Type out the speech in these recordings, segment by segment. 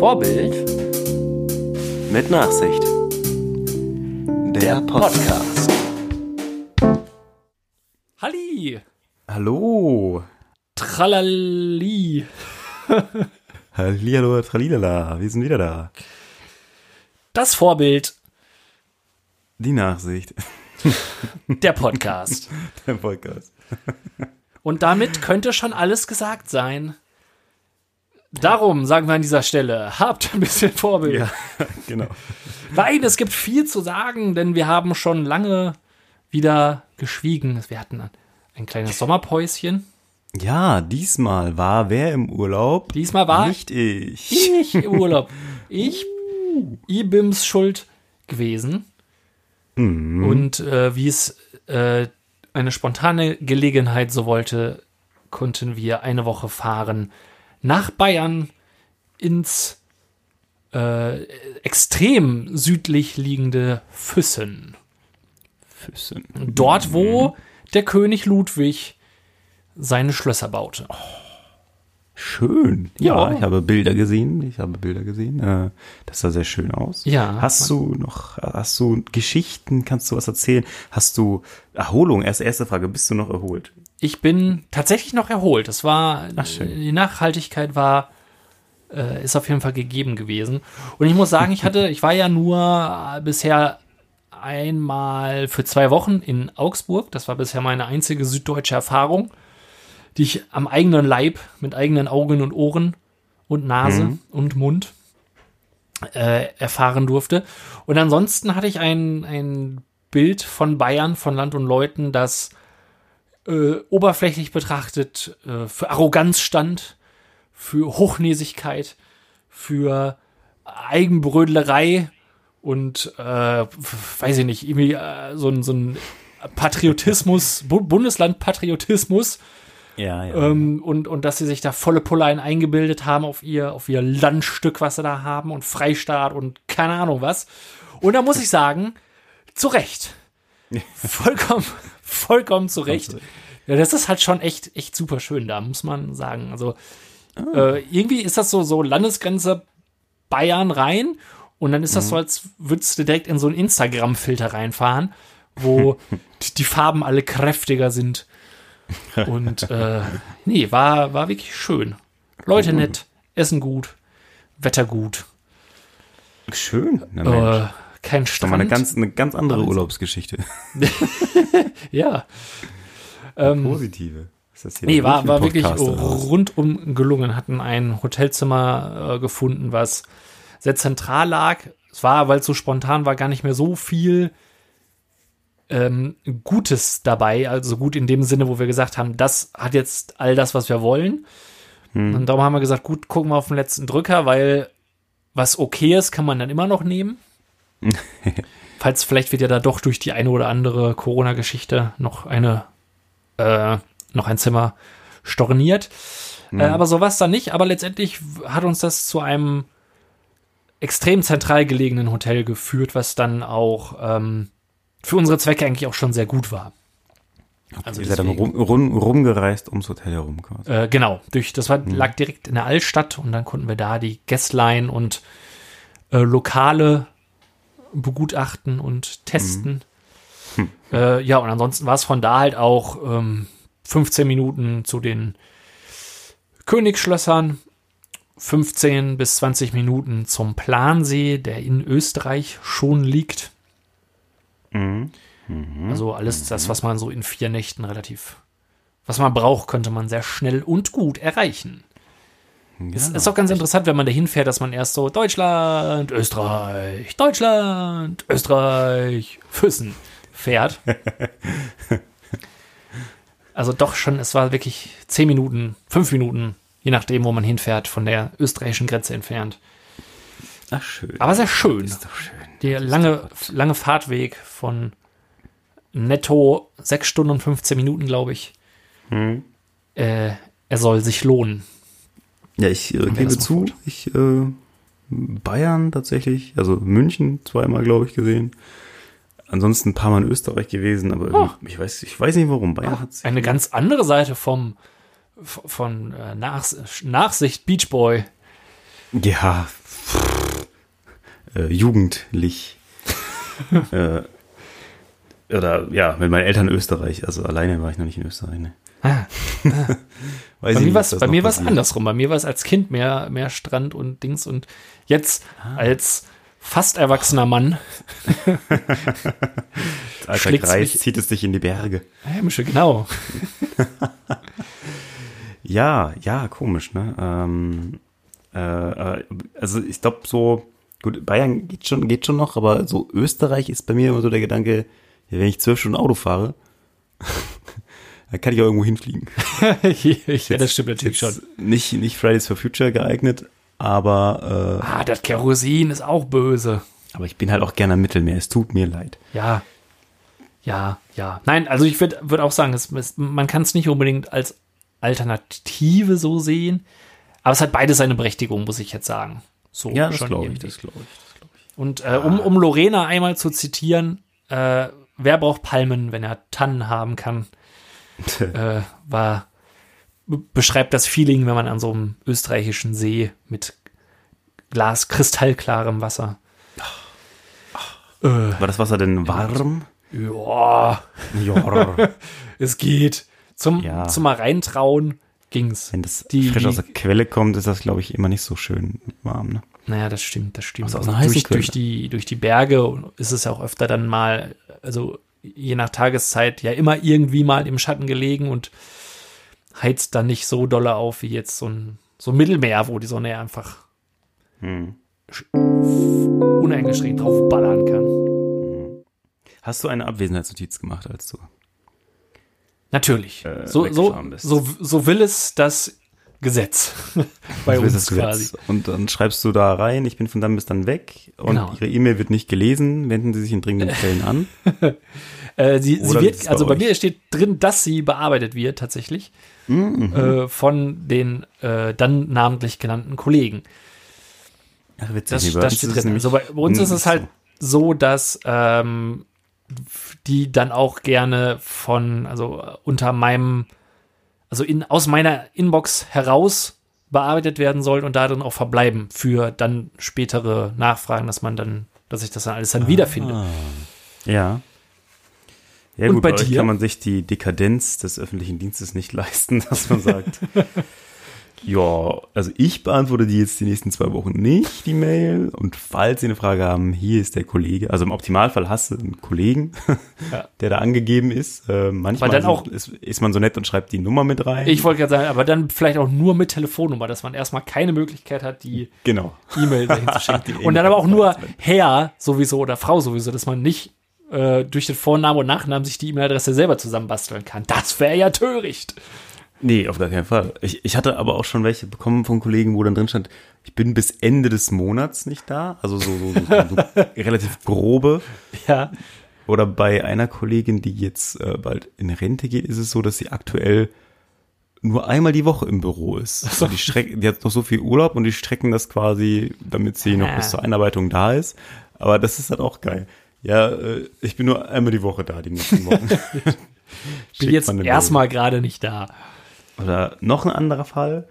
Vorbild Mit Nachsicht. Der Podcast. Halli! Hallo. Tralali! Hallihallo, Tralilala. Wir sind wieder da. Das Vorbild, Die Nachsicht. der Podcast. Der Podcast. Und damit könnte schon alles gesagt sein. Darum sagen wir an dieser Stelle, habt ein bisschen Vorbild. Ja, genau. Nein, es gibt viel zu sagen, denn wir haben schon lange wieder geschwiegen. Wir hatten ein kleines Sommerpäuschen. Ja, diesmal war wer im Urlaub? Diesmal war Nicht ich. ich im Urlaub. Ich, Ibims schuld gewesen. Und äh, wie es äh, eine spontane Gelegenheit so wollte, konnten wir eine Woche fahren nach Bayern ins äh, extrem südlich liegende Füssen. Füssen. Dort, wo der König Ludwig seine Schlösser baute. Schön. Ja, Ja. ich habe Bilder gesehen. Ich habe Bilder gesehen. Äh, Das sah sehr schön aus. Ja. Hast du noch, hast du Geschichten? Kannst du was erzählen? Hast du Erholung? Erste, erste Frage. Bist du noch erholt? Ich bin tatsächlich noch erholt. Das war, die Nachhaltigkeit war, äh, ist auf jeden Fall gegeben gewesen. Und ich muss sagen, ich hatte, ich war ja nur bisher einmal für zwei Wochen in Augsburg. Das war bisher meine einzige süddeutsche Erfahrung, die ich am eigenen Leib mit eigenen Augen und Ohren und Nase und Mund äh, erfahren durfte. Und ansonsten hatte ich ein, ein Bild von Bayern, von Land und Leuten, das äh, oberflächlich betrachtet äh, für Arroganz stand, für Hochnäsigkeit, für Eigenbrödlerei und äh, weiß ich nicht, irgendwie äh, so ein, so ein Patriotismus, Bu Bundesland-Patriotismus Ja, ja. ähm, und, und dass sie sich da volle Pullein eingebildet haben auf ihr, auf ihr Landstück, was sie da haben und Freistaat und keine Ahnung was. Und da muss ich sagen, zu Recht. Vollkommen, vollkommen zu Recht. Ja, das ist halt schon echt, echt super schön da, muss man sagen. Also, äh, irgendwie ist das so, so Landesgrenze Bayern rein und dann ist das so, als würdest du direkt in so einen Instagram-Filter reinfahren, wo die, die Farben alle kräftiger sind. Und äh, nee, war, war wirklich schön. Leute nett, Essen gut, Wetter gut, Schön. Na, Mensch. äh, kein Doch mal eine Strand. ganz, eine ganz andere Alles. Urlaubsgeschichte. ja. Ähm, Positive. Ist das hier Nee, war, war wirklich rundum gelungen. Hatten ein Hotelzimmer äh, gefunden, was sehr zentral lag. Es war, weil es so spontan war, gar nicht mehr so viel ähm, Gutes dabei. Also gut in dem Sinne, wo wir gesagt haben, das hat jetzt all das, was wir wollen. Und darum haben wir gesagt, gut, gucken wir auf den letzten Drücker, weil was okay ist, kann man dann immer noch nehmen. Falls vielleicht wird ja da doch durch die eine oder andere Corona-Geschichte noch eine äh, noch ein Zimmer storniert. Äh, aber so war es dann nicht. Aber letztendlich hat uns das zu einem extrem zentral gelegenen Hotel geführt, was dann auch ähm, für unsere Zwecke eigentlich auch schon sehr gut war. Also Ihr seid dann rum, rum, rumgereist ums Hotel herum quasi. äh, genau, durch, das war, lag direkt in der Altstadt und dann konnten wir da die Gästlein und äh, Lokale begutachten und testen. Äh, ja, und ansonsten war es von da halt auch ähm, 15 Minuten zu den Königsschlössern, 15 bis 20 Minuten zum Plansee, der in Österreich schon liegt. Also alles das, was man so in vier Nächten relativ, was man braucht, könnte man sehr schnell und gut erreichen. Es ist auch ganz interessant, wenn man dahin fährt, dass man erst so Deutschland, Österreich, Deutschland, Österreich, Füssen fährt. Also doch schon, es war wirklich zehn Minuten, fünf Minuten, je nachdem, wo man hinfährt, von der österreichischen Grenze entfernt. Ach, schön. Aber sehr schön. ist doch schön. Der lange, lange Fahrtweg von netto sechs Stunden und 15 Minuten, glaube ich. Hm. Äh, er soll sich lohnen. Ja, ich äh, gebe zu, fort. ich äh, Bayern tatsächlich, also München zweimal, glaube ich, gesehen. Ansonsten ein paar Mal in Österreich gewesen, aber Oh. ich weiß, ich weiß nicht warum. Bayern hat Eine ganz andere Seite vom von äh, Nach Nachsicht Beach Boy. Ja, äh, jugendlich. äh, oder ja, mit meinen Eltern Österreich. Also alleine war ich noch nicht in Österreich. Ne? Ah, ah. bei mir war es bei mir andersrum. Bei mir war es als Kind mehr, mehr Strand und Dings und jetzt ah. als fast erwachsener Mann. Als alter Kreis zieht es dich in die Berge. Hämische, genau. ja, ja, komisch, ne? Ähm, äh, also ich glaube so, gut, Bayern geht schon, geht schon noch, aber so Österreich ist bei mir immer so der Gedanke, wenn ich zwölf Stunden Auto fahre, dann kann ich auch irgendwo hinfliegen. ja, das stimmt natürlich schon. Nicht, nicht Fridays for Future geeignet, aber. Äh, ah, das Kerosin ist auch böse. Aber ich bin halt auch gerne am Mittelmeer. Es tut mir leid. Ja. Ja, ja. Nein, also ich würde würd auch sagen, es, es, man kann es nicht unbedingt als Alternative so sehen. Aber es hat beides seine Berechtigung, muss ich jetzt sagen. So ja, das glaube ich, das glaube ich, das glaube ich. Und äh, um, um Lorena einmal zu zitieren, äh, wer braucht Palmen, wenn er Tannen haben kann? äh, war beschreibt das Feeling, wenn man an so einem österreichischen See mit Glas kristallklarem Wasser. Äh, war das Wasser denn warm? Ja. ja. es geht. Zum, ja. zum mal reintrauen ging's. Wenn das die, frisch aus der Quelle kommt, ist das, glaube ich, immer nicht so schön warm. Ne? Naja, das stimmt, das stimmt. Also aus einer durch, durch, die, durch die Berge ist es ja auch öfter dann mal, also je nach Tageszeit, ja immer irgendwie mal im Schatten gelegen und heizt dann nicht so dolle auf wie jetzt so ein, so ein Mittelmeer, wo die Sonne einfach hm. uneingeschränkt drauf ballern kann. Hm. Hast du eine Abwesenheitsnotiz gemacht, als du Natürlich. Äh, so, so, so, so will es das Gesetz bei uns Gesetz. quasi. Und dann schreibst du da rein, ich bin von dann bis dann weg und genau. ihre E-Mail wird nicht gelesen, wenden Sie sich in dringenden Fällen an. äh, sie, sie wird, also bei, bei mir steht drin, dass sie bearbeitet wird tatsächlich mhm. äh, von den äh, dann namentlich genannten Kollegen. Ach, witzig. Das, das steht drin. Also bei, bei uns ist es halt so, dass ähm, die dann auch gerne von, also unter meinem, also in, aus meiner Inbox heraus bearbeitet werden sollen und da dann auch verbleiben für dann spätere Nachfragen, dass man dann, dass ich das dann alles dann ah, wiederfinde. Ja. Ja, und gut, bei, bei dir? kann man sich die Dekadenz des öffentlichen Dienstes nicht leisten, dass man sagt, ja, also ich beantworte die jetzt die nächsten zwei Wochen nicht, die Mail. Und falls Sie eine Frage haben, hier ist der Kollege. Also im Optimalfall hast du einen Kollegen, ja. der da angegeben ist. Äh, manchmal dann auch, ist, ist, man so nett und schreibt die Nummer mit rein. Ich wollte gerade sagen, aber dann vielleicht auch nur mit Telefonnummer, dass man erstmal keine Möglichkeit hat, die genau. E-Mail dahin zu schicken. und dann aber auch nur Herr sowieso oder Frau sowieso, dass man nicht äh, durch den Vornamen und Nachnamen sich die E-Mail-Adresse selber zusammenbasteln kann. Das wäre ja töricht. Nee, auf gar keinen Fall. Ich, ich hatte aber auch schon welche bekommen von Kollegen, wo dann drin stand, ich bin bis Ende des Monats nicht da. Also so, so, so, so relativ grobe. Ja. Oder bei einer Kollegin, die jetzt äh, bald in Rente geht, ist es so, dass sie aktuell nur einmal die Woche im Büro ist. Also die, Streck, die hat noch so viel Urlaub und die strecken das quasi, damit sie noch bis zur Einarbeitung da ist. Aber das ist halt auch geil. Ja, äh, ich bin nur einmal die Woche da, die nächsten Wochen. bin jetzt erstmal gerade nicht da. Oder noch ein anderer Fall.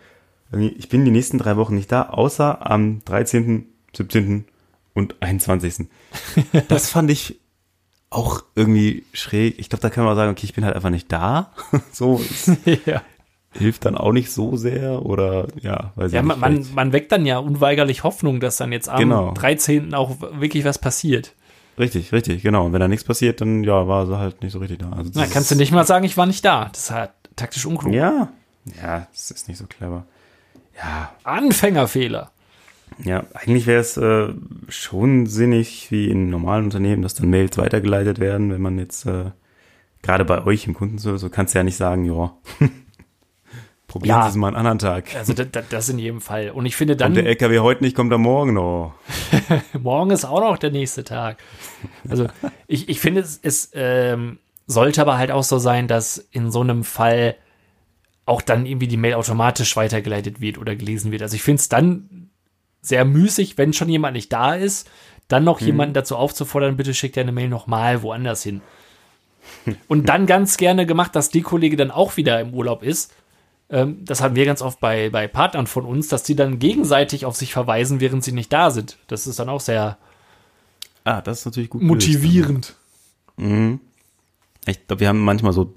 Ich bin die nächsten drei Wochen nicht da, außer am 13., 17. und 21. Das fand ich auch irgendwie schräg. Ich glaube, da kann man sagen, okay, ich bin halt einfach nicht da. so ja. hilft dann auch nicht so sehr oder ja, weiß ja, ich nicht. Man, man weckt dann ja unweigerlich Hoffnung, dass dann jetzt am genau. 13. auch wirklich was passiert. Richtig, richtig, genau. Und wenn da nichts passiert, dann ja, war sie halt nicht so richtig da. Also Na, kannst du nicht mal sagen, ich war nicht da. Das ist halt taktisch unklug. Ja, ja, das ist nicht so clever. Ja. Anfängerfehler. Ja, eigentlich wäre es äh, schon sinnig, wie in normalen Unternehmen, dass dann Mails weitergeleitet werden, wenn man jetzt äh, gerade bei euch im Kundenservice, so kannst du ja nicht sagen, ja, probieren ja. Sie es mal einen anderen Tag. Also das, das in jedem Fall. Und ich finde dann. Kommt der LKW heute nicht, kommt er morgen noch. morgen ist auch noch der nächste Tag. Also ich, ich finde, es, es ähm, sollte aber halt auch so sein, dass in so einem Fall auch dann irgendwie die Mail automatisch weitergeleitet wird oder gelesen wird. Also ich finde es dann sehr müßig, wenn schon jemand nicht da ist, dann noch hm. jemanden dazu aufzufordern, bitte schickt deine Mail nochmal woanders hin. Und dann ganz gerne gemacht, dass die Kollege dann auch wieder im Urlaub ist, ähm, das haben wir ganz oft bei, bei Partnern von uns, dass die dann gegenseitig auf sich verweisen, während sie nicht da sind. Das ist dann auch sehr ah, das ist natürlich gut motivierend. Mhm. Ich glaube, wir haben manchmal so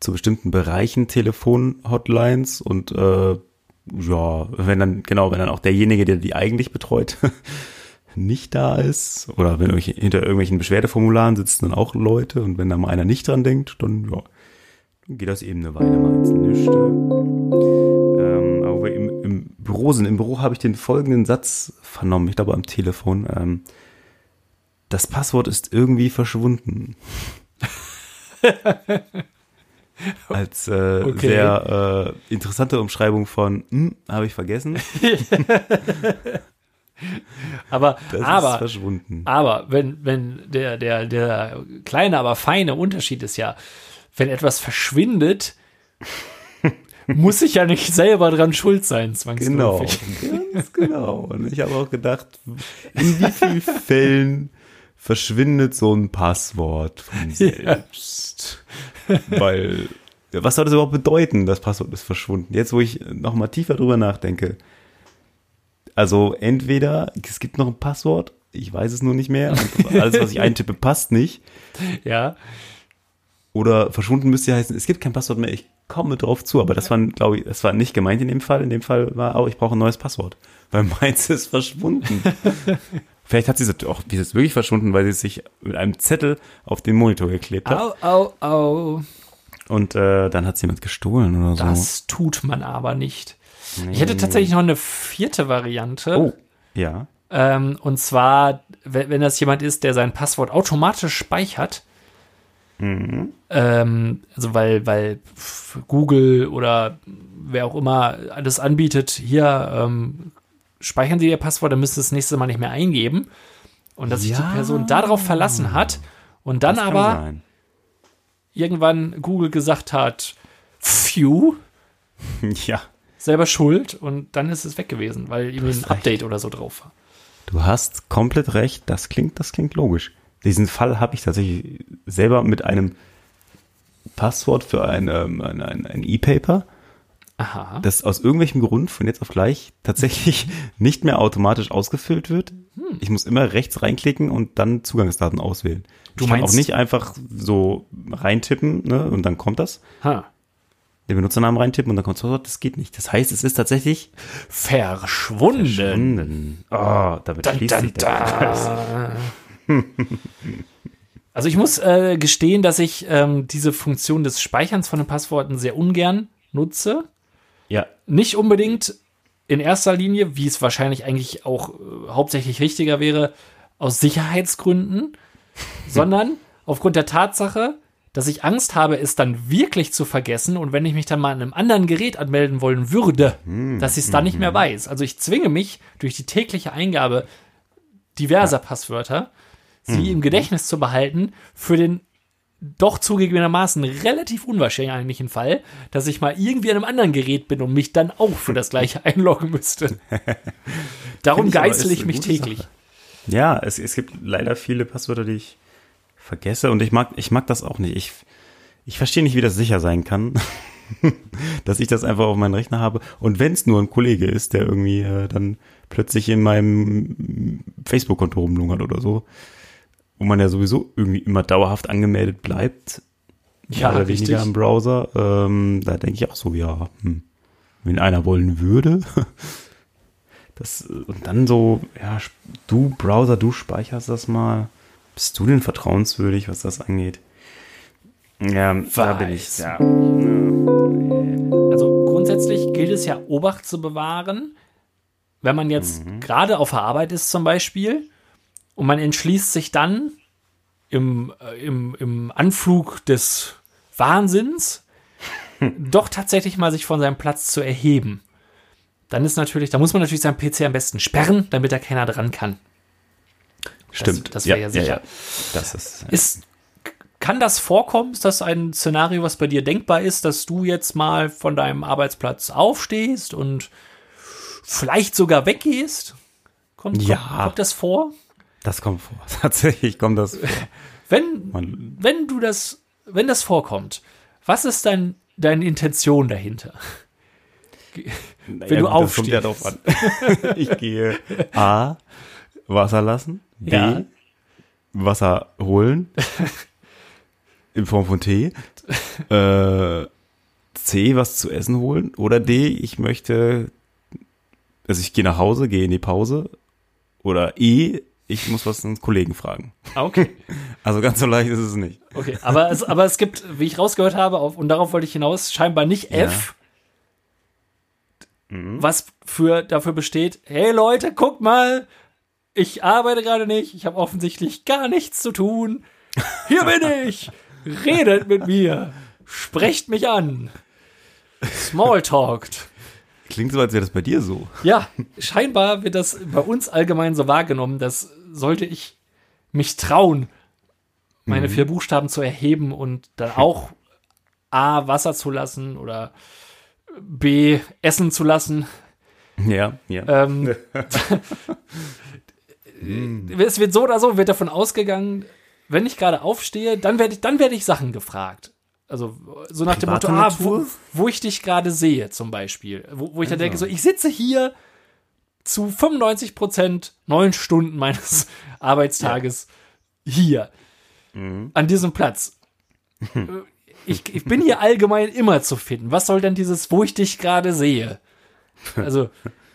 zu bestimmten Bereichen Telefon-Hotlines und äh, ja, wenn dann, genau, wenn dann auch derjenige, der die eigentlich betreut, nicht da ist, oder wenn hinter irgendwelchen Beschwerdeformularen sitzen dann auch Leute und wenn da mal einer nicht dran denkt, dann ja, geht das eben eine Weile mal ins Nischte. Ähm, aber im, im Büro sind, im Büro habe ich den folgenden Satz vernommen, ich glaube am Telefon. Ähm, das Passwort ist irgendwie verschwunden. Als äh, okay. sehr äh, interessante Umschreibung von hm, habe ich vergessen. aber aber, aber wenn, wenn der, der, der kleine, aber feine Unterschied ist ja, wenn etwas verschwindet, muss ich ja nicht selber dran schuld sein, zwangsläufig. Genau, ganz genau. Und ich habe auch gedacht, in wie vielen Fällen verschwindet so ein Passwort von selbst? Ja. Weil, was soll das überhaupt bedeuten, das Passwort ist verschwunden? Jetzt, wo ich noch mal tiefer drüber nachdenke. Also entweder es gibt noch ein Passwort, ich weiß es nur nicht mehr, alles, was ich eintippe, passt nicht. Ja. Oder verschwunden müsste ja heißen, es gibt kein Passwort mehr, ich komme drauf zu. Aber das war, glaube ich, das war nicht gemeint in dem Fall. In dem Fall war, oh, ich brauche ein neues Passwort. Weil meins ist verschwunden. Vielleicht hat sie auch, wie ist wirklich verschwunden, weil sie sich mit einem Zettel auf den Monitor geklebt hat. Au, au, au. Und äh, dann hat sie jemand gestohlen oder so. Das tut man aber nicht. Nee. Ich hätte tatsächlich noch eine vierte Variante. Oh, ja. Ähm, und zwar, wenn, wenn das jemand ist, der sein Passwort automatisch speichert, Mhm. Ähm, also weil, weil Google oder wer auch immer alles anbietet, hier ähm, speichern Sie Ihr Passwort, dann müssen Sie das nächste Mal nicht mehr eingeben. Und dass ja. sich die Person darauf verlassen hat und dann aber sein. irgendwann Google gesagt hat, phew, ja. selber schuld und dann ist es weg gewesen, weil irgendwie ein Update recht. oder so drauf war. Du hast komplett recht, das klingt, das klingt logisch. Diesen Fall habe ich tatsächlich selber mit einem Passwort für ein, ähm, ein, ein, ein E-Paper, das aus irgendwelchem Grund von jetzt auf gleich tatsächlich nicht mehr automatisch ausgefüllt wird. Hm. Ich muss immer rechts reinklicken und dann Zugangsdaten auswählen. Du ich kann auch nicht einfach so reintippen ne, und dann kommt das. Ha. Den Benutzernamen reintippen und dann kommt das. Das geht nicht. Das heißt, es ist tatsächlich verschwunden. verschwunden. Oh, damit dun, schließt sich der. Also ich muss äh, gestehen, dass ich ähm, diese Funktion des Speicherns von den Passworten sehr ungern nutze. Ja. Nicht unbedingt in erster Linie, wie es wahrscheinlich eigentlich auch äh, hauptsächlich richtiger wäre, aus Sicherheitsgründen, sondern aufgrund der Tatsache, dass ich Angst habe, es dann wirklich zu vergessen und wenn ich mich dann mal an einem anderen Gerät anmelden wollen würde, hm. dass ich es dann nicht mehr hm. weiß. Also ich zwinge mich durch die tägliche Eingabe diverser ja. Passwörter sie im Gedächtnis zu behalten für den doch zugegebenermaßen relativ unwahrscheinlichen Fall, dass ich mal irgendwie an einem anderen Gerät bin und mich dann auch für das gleiche einloggen müsste. Darum geißel ich mich täglich. Sache. Ja, es, es gibt leider viele Passwörter, die ich vergesse und ich mag, ich mag das auch nicht. Ich, ich verstehe nicht, wie das sicher sein kann, dass ich das einfach auf meinen Rechner habe. Und wenn es nur ein Kollege ist, der irgendwie äh, dann plötzlich in meinem Facebook-Konto rumlungert oder so, wo man ja sowieso irgendwie immer dauerhaft angemeldet bleibt, ja, oder richtig. weniger im Browser, ähm, da denke ich auch so, ja, hm, wenn einer wollen würde, das, und dann so, ja, du Browser, du speicherst das mal, bist du denn vertrauenswürdig, was das angeht? Ja, Weiß. da bin ich, ja. Also grundsätzlich gilt es ja, Obacht zu bewahren, wenn man jetzt mhm. gerade auf der Arbeit ist zum Beispiel und man entschließt sich dann im, äh, im, im Anflug des Wahnsinns doch tatsächlich mal sich von seinem Platz zu erheben. Dann ist natürlich, da muss man natürlich seinen PC am besten sperren, damit da keiner dran kann. Stimmt. Das, das wäre ja, ja, sicher. Ja, ja. Das ist, ist, kann das vorkommen? Ist das ein Szenario, was bei dir denkbar ist, dass du jetzt mal von deinem Arbeitsplatz aufstehst und vielleicht sogar weggehst? Kommt, ja. kommt, kommt das vor? Das kommt vor. Tatsächlich kommt das vor. Wenn, Man, wenn du das, wenn das vorkommt, was ist dein, deine Intention dahinter? wenn ja, du gut, aufstehst. Ja drauf an. ich gehe A, Wasser lassen, B, ja. Wasser holen in Form von Tee, äh, C, was zu essen holen oder D, ich möchte, also ich gehe nach Hause, gehe in die Pause oder E, ich muss was einen Kollegen fragen. Ah, okay. Also ganz so leicht ist es nicht. Okay, aber es, aber es gibt, wie ich rausgehört habe, auf, und darauf wollte ich hinaus, scheinbar nicht F, ja. mhm. was für, dafür besteht, hey Leute, guckt mal, ich arbeite gerade nicht, ich habe offensichtlich gar nichts zu tun. Hier bin ich, redet mit mir, sprecht mich an, smalltalkt. Klingt so, als wäre das bei dir so. Ja, scheinbar wird das bei uns allgemein so wahrgenommen, dass sollte ich mich trauen, meine mhm. vier Buchstaben zu erheben und dann auch A, Wasser zu lassen oder B, Essen zu lassen. Ja, ja. Ähm, es wird so oder so, wird davon ausgegangen, wenn ich gerade aufstehe, dann werde ich, dann werde ich Sachen gefragt. Also so nach dem Motto, ah, wo, wo, ich dich gerade sehe, zum Beispiel. Wo, wo ich also. dann denke, so, ich sitze hier zu 95 Prozent neun Stunden meines Arbeitstages ja. hier, mhm. an diesem Platz. ich, ich bin hier allgemein immer zu finden. Was soll denn dieses, wo ich dich gerade sehe? Also,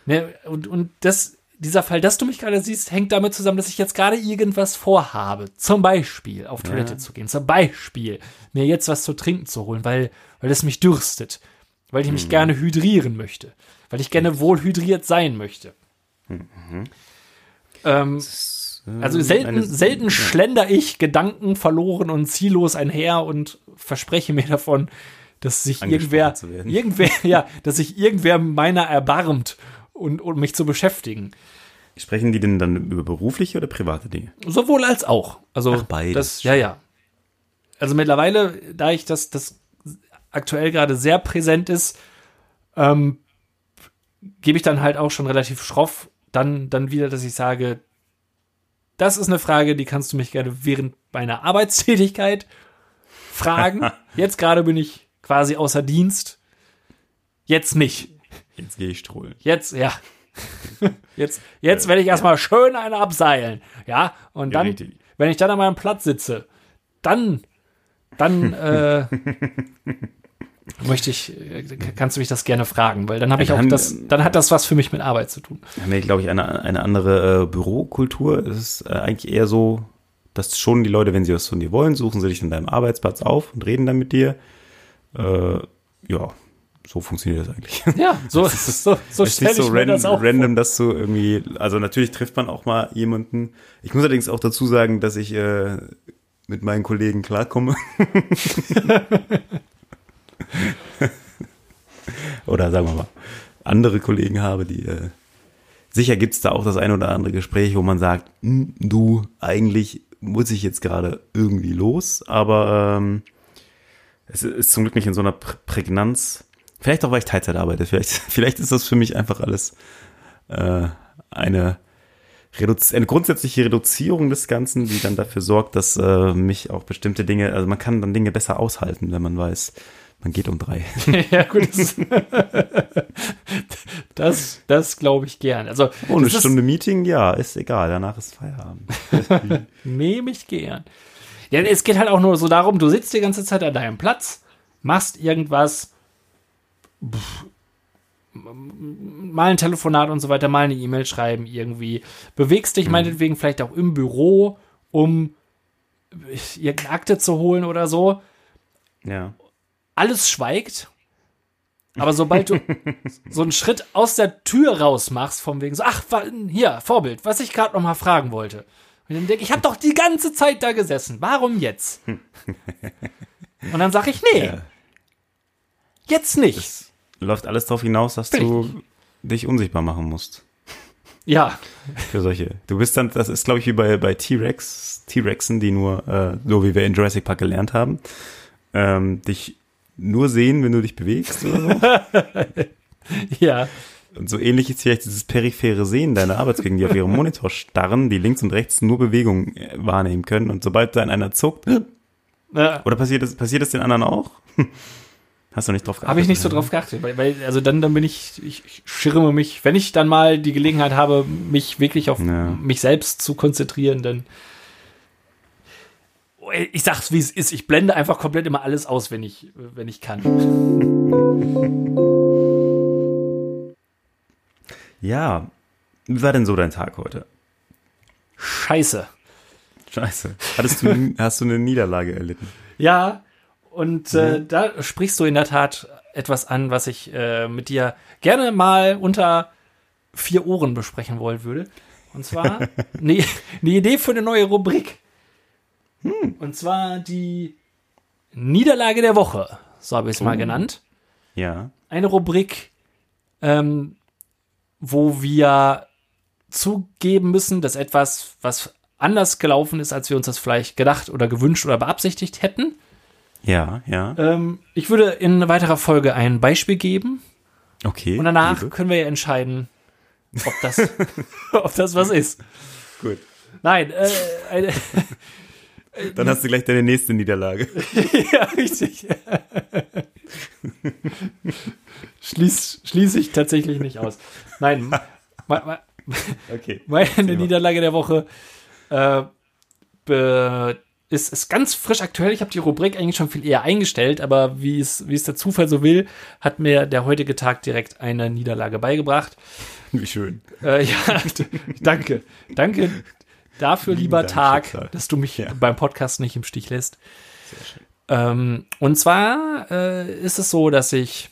ne, und, und das dieser Fall, dass du mich gerade siehst, hängt damit zusammen, dass ich jetzt gerade irgendwas vorhabe. Zum Beispiel auf Toilette ja. zu gehen. Zum Beispiel mir jetzt was zu trinken zu holen, weil, weil es mich dürstet. Weil ich mich mhm. gerne hydrieren möchte. Weil ich gerne wohl hydriert sein möchte. Mhm. Ähm, ist, äh, also selten, selten schlender ich Gedanken verloren und ziellos einher und verspreche mir davon, dass sich irgendwer, irgendwer, ja, dass sich irgendwer meiner erbarmt und, und mich zu beschäftigen. Sprechen die denn dann über berufliche oder private Dinge? Sowohl als auch. Also Ach, beides. Das, ja, ja. Also mittlerweile, da ich das, das aktuell gerade sehr präsent ist, ähm, gebe ich dann halt auch schon relativ schroff dann, dann wieder, dass ich sage, das ist eine Frage, die kannst du mich gerne während meiner Arbeitstätigkeit fragen. Jetzt gerade bin ich quasi außer Dienst. Jetzt nicht. Jetzt gehe ich strollen. Jetzt, ja. Jetzt, jetzt werde ich erstmal schön eine abseilen. Ja, und dann, ja, wenn ich dann an meinem Platz sitze, dann, dann äh, möchte ich, äh, kannst du mich das gerne fragen, weil dann habe ich auch das, dann hat das was für mich mit Arbeit zu tun. Haben wir, glaube ich, eine, eine andere äh, Bürokultur. Es ist äh, eigentlich eher so, dass schon die Leute, wenn sie was von dir wollen, suchen sie dich an deinem Arbeitsplatz auf und reden dann mit dir. Äh, ja, so funktioniert das eigentlich. Ja, so, so, so stelle so ich mir das auch random, dass du irgendwie, also natürlich trifft man auch mal jemanden. Ich muss allerdings auch dazu sagen, dass ich äh, mit meinen Kollegen klarkomme. oder sagen wir mal, andere Kollegen habe, die äh, sicher gibt's da auch das ein oder andere Gespräch, wo man sagt, hm, du, eigentlich muss ich jetzt gerade irgendwie los, aber ähm, es ist zum Glück nicht in so einer Prägnanz, Vielleicht auch, weil ich Teilzeit arbeite. Vielleicht, vielleicht ist das für mich einfach alles äh, eine, eine grundsätzliche Reduzierung des Ganzen, die dann dafür sorgt, dass äh, mich auch bestimmte Dinge, also man kann dann Dinge besser aushalten, wenn man weiß, man geht um drei. ja, gut. Das, das, das glaube ich gern. Also, oh, eine Stunde Meeting, ja, ist egal. Danach ist Feierabend. Nehme ich gern. Ja, es geht halt auch nur so darum, du sitzt die ganze Zeit an deinem Platz, machst irgendwas, mal ein Telefonat und so weiter, mal eine E-Mail schreiben irgendwie. Bewegst dich mhm. meinetwegen vielleicht auch im Büro, um irgendeine Akte zu holen oder so. Ja. Alles schweigt. Aber sobald du so einen Schritt aus der Tür raus machst, vom wegen so, ach, hier, Vorbild, was ich gerade noch mal fragen wollte. Und dann denke ich, ich habe doch die ganze Zeit da gesessen. Warum jetzt? Und dann sage ich, nee. Ja. Jetzt nicht. Das läuft alles darauf hinaus, dass Bin du dich unsichtbar machen musst. Ja. Für solche. Du bist dann, das ist glaube ich wie bei, bei T-Rex, T-Rexen, die nur, äh, so wie wir in Jurassic Park gelernt haben, ähm, dich nur sehen, wenn du dich bewegst oder so. ja. Und so ähnlich ist vielleicht dieses periphere Sehen deiner Arbeitskollegen, die auf ihrem Monitor starren, die links und rechts nur Bewegungen äh, wahrnehmen können. Und sobald dann einer zuckt, ja. oder passiert das, passiert das den anderen auch? Hast du nicht drauf geachtet? Habe ich nicht so drauf geachtet, weil, weil, also dann, dann bin ich, ich, ich schirme mich, wenn ich dann mal die Gelegenheit habe, mich wirklich auf ja. mich selbst zu konzentrieren, dann ich sag's wie es ist, ich blende einfach komplett immer alles aus, wenn ich, wenn ich kann. Ja, wie war denn so dein Tag heute? Scheiße. Scheiße. Hattest du, hast du eine Niederlage erlitten? Ja, und äh, mhm. da sprichst du in der Tat etwas an, was ich äh, mit dir gerne mal unter vier Ohren besprechen wollen würde. Und zwar eine, eine Idee für eine neue Rubrik. Hm. Und zwar die Niederlage der Woche, so habe ich es oh. mal genannt. Ja. Eine Rubrik, ähm, wo wir zugeben müssen, dass etwas, was anders gelaufen ist, als wir uns das vielleicht gedacht oder gewünscht oder beabsichtigt hätten. Ja, ja. Ähm, ich würde in weiterer Folge ein Beispiel geben. Okay. Und danach liebe. können wir ja entscheiden, ob das, ob das was ist. Gut. Nein, äh, eine, Dann hast du gleich deine nächste Niederlage. ja, richtig. Schließ, schließe ich tatsächlich nicht aus. Nein, okay. meine Niederlage der Woche äh, ist, ist ganz frisch aktuell. Ich habe die Rubrik eigentlich schon viel eher eingestellt, aber wie es, wie es der Zufall so will, hat mir der heutige Tag direkt eine Niederlage beigebracht. Wie schön. Äh, ja, danke. Danke dafür, lieber Tag, Schicksal. dass du mich ja. beim Podcast nicht im Stich lässt. Sehr schön. Ähm, und zwar äh, ist es so, dass ich,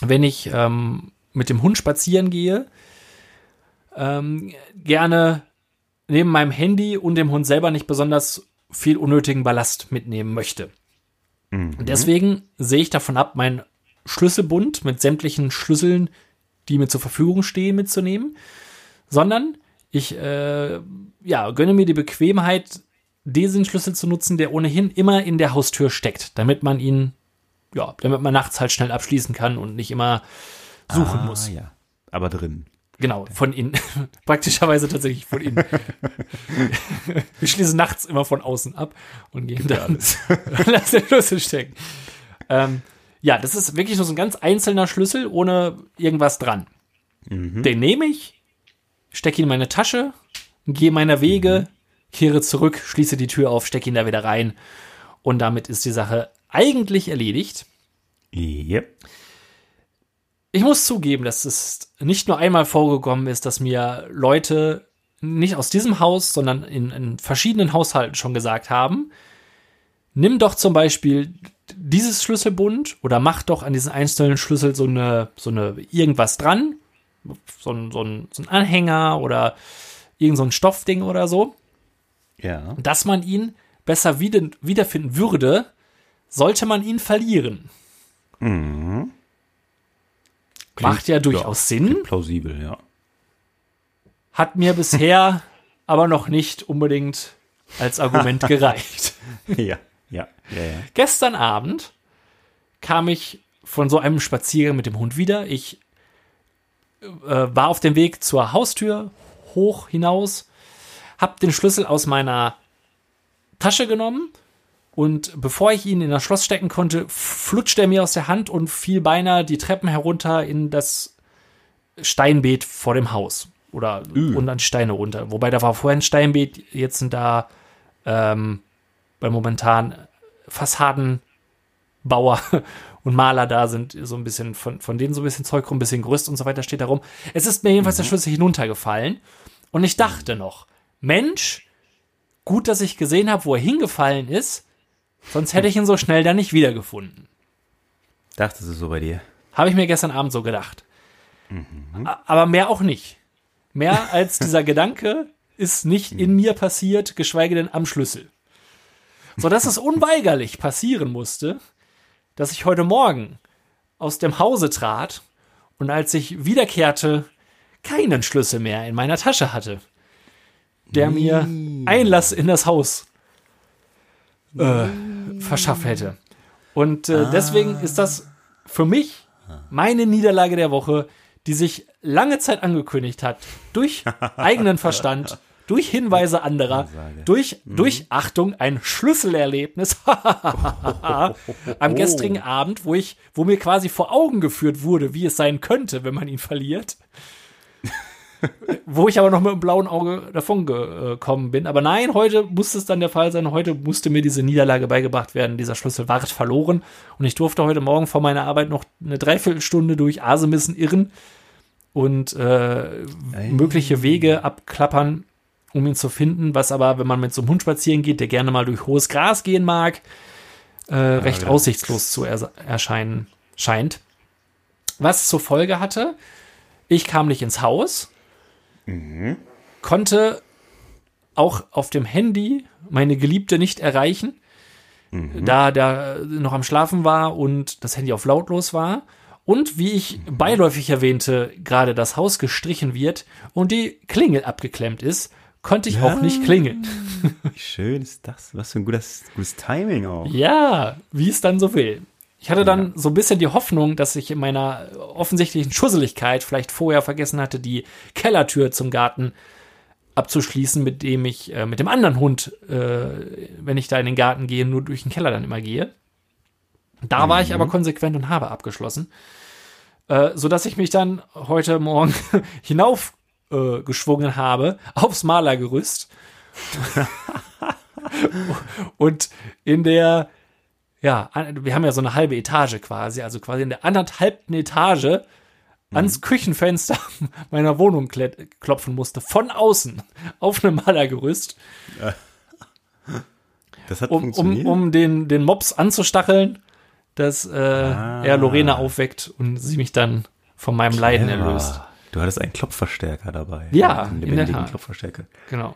wenn ich ähm, mit dem Hund spazieren gehe, ähm, gerne neben meinem Handy und dem Hund selber nicht besonders viel unnötigen Ballast mitnehmen möchte. Mhm. Und deswegen sehe ich davon ab, meinen Schlüsselbund mit sämtlichen Schlüsseln, die mir zur Verfügung stehen, mitzunehmen, sondern ich äh, ja, gönne mir die Bequemheit, diesen Schlüssel zu nutzen, der ohnehin immer in der Haustür steckt, damit man ihn, ja, damit man nachts halt schnell abschließen kann und nicht immer suchen ah, muss. Ja, aber drin. Genau, von innen. Praktischerweise tatsächlich von innen. Wir schließen nachts immer von außen ab und gehen dann lassen den Schlüssel stecken. Ähm, ja, das ist wirklich nur so ein ganz einzelner Schlüssel ohne irgendwas dran. Mhm. Den nehme ich, stecke ihn in meine Tasche, gehe meiner Wege, mhm. kehre zurück, schließe die Tür auf, stecke ihn da wieder rein. Und damit ist die Sache eigentlich erledigt. Yep. Ich muss zugeben, dass es nicht nur einmal vorgekommen ist, dass mir Leute nicht aus diesem Haus, sondern in, in verschiedenen Haushalten schon gesagt haben, nimm doch zum Beispiel dieses Schlüsselbund oder mach doch an diesen einzelnen Schlüssel so eine, so eine irgendwas dran so ein, so ein, so ein Anhänger oder irgend so ein Stoffding oder so. Ja. Dass man ihn besser wieder, wiederfinden würde, sollte man ihn verlieren. Mhm. Klingt, Macht ja durchaus ja, Sinn. Plausibel, ja. Hat mir bisher aber noch nicht unbedingt als Argument gereicht. ja, ja, ja, ja. Gestern Abend kam ich von so einem Spaziergang mit dem Hund wieder. Ich äh, war auf dem Weg zur Haustür hoch hinaus, habe den Schlüssel aus meiner Tasche genommen und bevor ich ihn in das Schloss stecken konnte, flutschte er mir aus der Hand und fiel beinahe die Treppen herunter in das Steinbeet vor dem Haus. Oder Ü. und an die Steine runter. Wobei da war vorher ein Steinbeet, jetzt sind da ähm, bei momentan Fassadenbauer und Maler da sind, so ein bisschen von, von denen so ein bisschen Zeug rum, ein bisschen Gerüst und so weiter steht da rum. Es ist mir jedenfalls mhm. der Schlüssel hinuntergefallen und ich dachte noch, Mensch, gut, dass ich gesehen habe, wo er hingefallen ist, sonst hätte ich ihn so schnell dann nicht wiedergefunden. Dachtest du so bei dir? Habe ich mir gestern Abend so gedacht. Mhm. Aber mehr auch nicht. Mehr als dieser Gedanke ist nicht in mir passiert, geschweige denn am Schlüssel. So dass es unweigerlich passieren musste, dass ich heute Morgen aus dem Hause trat und als ich wiederkehrte, keinen Schlüssel mehr in meiner Tasche hatte, der mir Einlass in das Haus äh, verschafft hätte. Und äh, ah. deswegen ist das für mich meine Niederlage der Woche, die sich lange Zeit angekündigt hat, durch eigenen Verstand, durch Hinweise anderer, durch, mhm. durch Achtung, ein Schlüsselerlebnis am gestrigen oh. Abend, wo ich, wo mir quasi vor Augen geführt wurde, wie es sein könnte, wenn man ihn verliert. wo ich aber noch mit einem blauen Auge davon gekommen bin. Aber nein, heute musste es dann der Fall sein. Heute musste mir diese Niederlage beigebracht werden. Dieser Schlüssel war verloren. Und ich durfte heute Morgen vor meiner Arbeit noch eine Dreiviertelstunde durch Asemissen irren und äh, mögliche Wege abklappern, um ihn zu finden. Was aber, wenn man mit so einem Hund spazieren geht, der gerne mal durch hohes Gras gehen mag, äh, ja, recht ja. aussichtslos zu er erscheinen scheint. Was zur Folge hatte, ich kam nicht ins Haus Mhm. Konnte auch auf dem Handy meine Geliebte nicht erreichen, mhm. da der noch am Schlafen war und das Handy auf lautlos war. Und wie ich mhm. beiläufig erwähnte, gerade das Haus gestrichen wird und die Klingel abgeklemmt ist, konnte ich ja. auch nicht klingeln. Wie schön ist das? Was für ein gutes, gutes Timing auch. Ja, wie es dann so will. Ich hatte dann so ein bisschen die Hoffnung, dass ich in meiner offensichtlichen Schusseligkeit vielleicht vorher vergessen hatte, die Kellertür zum Garten abzuschließen, mit dem ich äh, mit dem anderen Hund, äh, wenn ich da in den Garten gehe, nur durch den Keller dann immer gehe. Da mhm. war ich mhm. aber konsequent und habe abgeschlossen, äh, so dass ich mich dann heute Morgen hinauf äh, habe aufs Malergerüst und in der ja, wir haben ja so eine halbe Etage quasi, also quasi in der anderthalbten Etage mhm. ans Küchenfenster meiner Wohnung klopfen musste, von außen, auf einem Malergerüst. Das hat um, funktioniert. Um, um den, den Mops anzustacheln, dass äh, ah. er Lorena aufweckt und sie mich dann von meinem Clever. Leiden erlöst. Du hattest einen Klopfverstärker dabei. Ja, in der Tat. Klopfverstärker. Genau.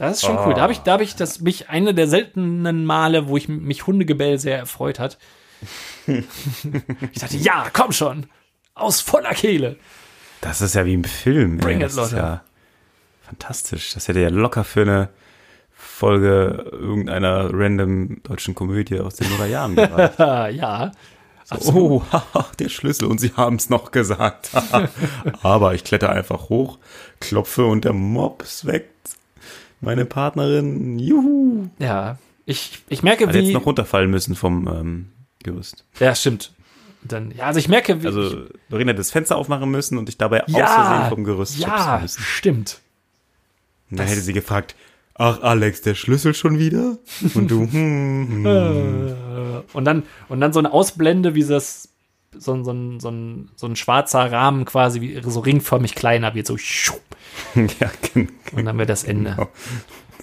Das ist schon oh. cool. Da habe ich, da habe ich das mich eine der seltenen Male, wo ich mich Hundegebell sehr erfreut hat. ich dachte, ja, komm schon, aus voller Kehle. Das ist ja wie im Film. Bring ey. it, Leute. Ja fantastisch. Das hätte ja locker für eine Folge irgendeiner random deutschen Komödie aus den Nullerjahren Jahren gereicht. ja. So, oh, der Schlüssel und sie haben es noch gesagt. Aber ich kletter einfach hoch, klopfe und der Mops weckt meine Partnerin, juhu. Ja, ich, ich merke, Hat wie. jetzt noch runterfallen müssen vom ähm, Gerüst. Ja, stimmt. Dann, ja, also ich merke, wie. Also, Lorena hat das Fenster aufmachen müssen und ich dabei ja, aus Versehen vom Gerüst ja, müssen. stimmt. Und dann hätte sie gefragt, ach Alex, der Schlüssel schon wieder? Und du, hm, hm. Und dann, und dann so eine Ausblende, wie das, so, so, so, so, ein, schwarzer Rahmen quasi, wie so ringförmig kleiner wird, so. ja, genau. Und dann wäre das Ende. Genau.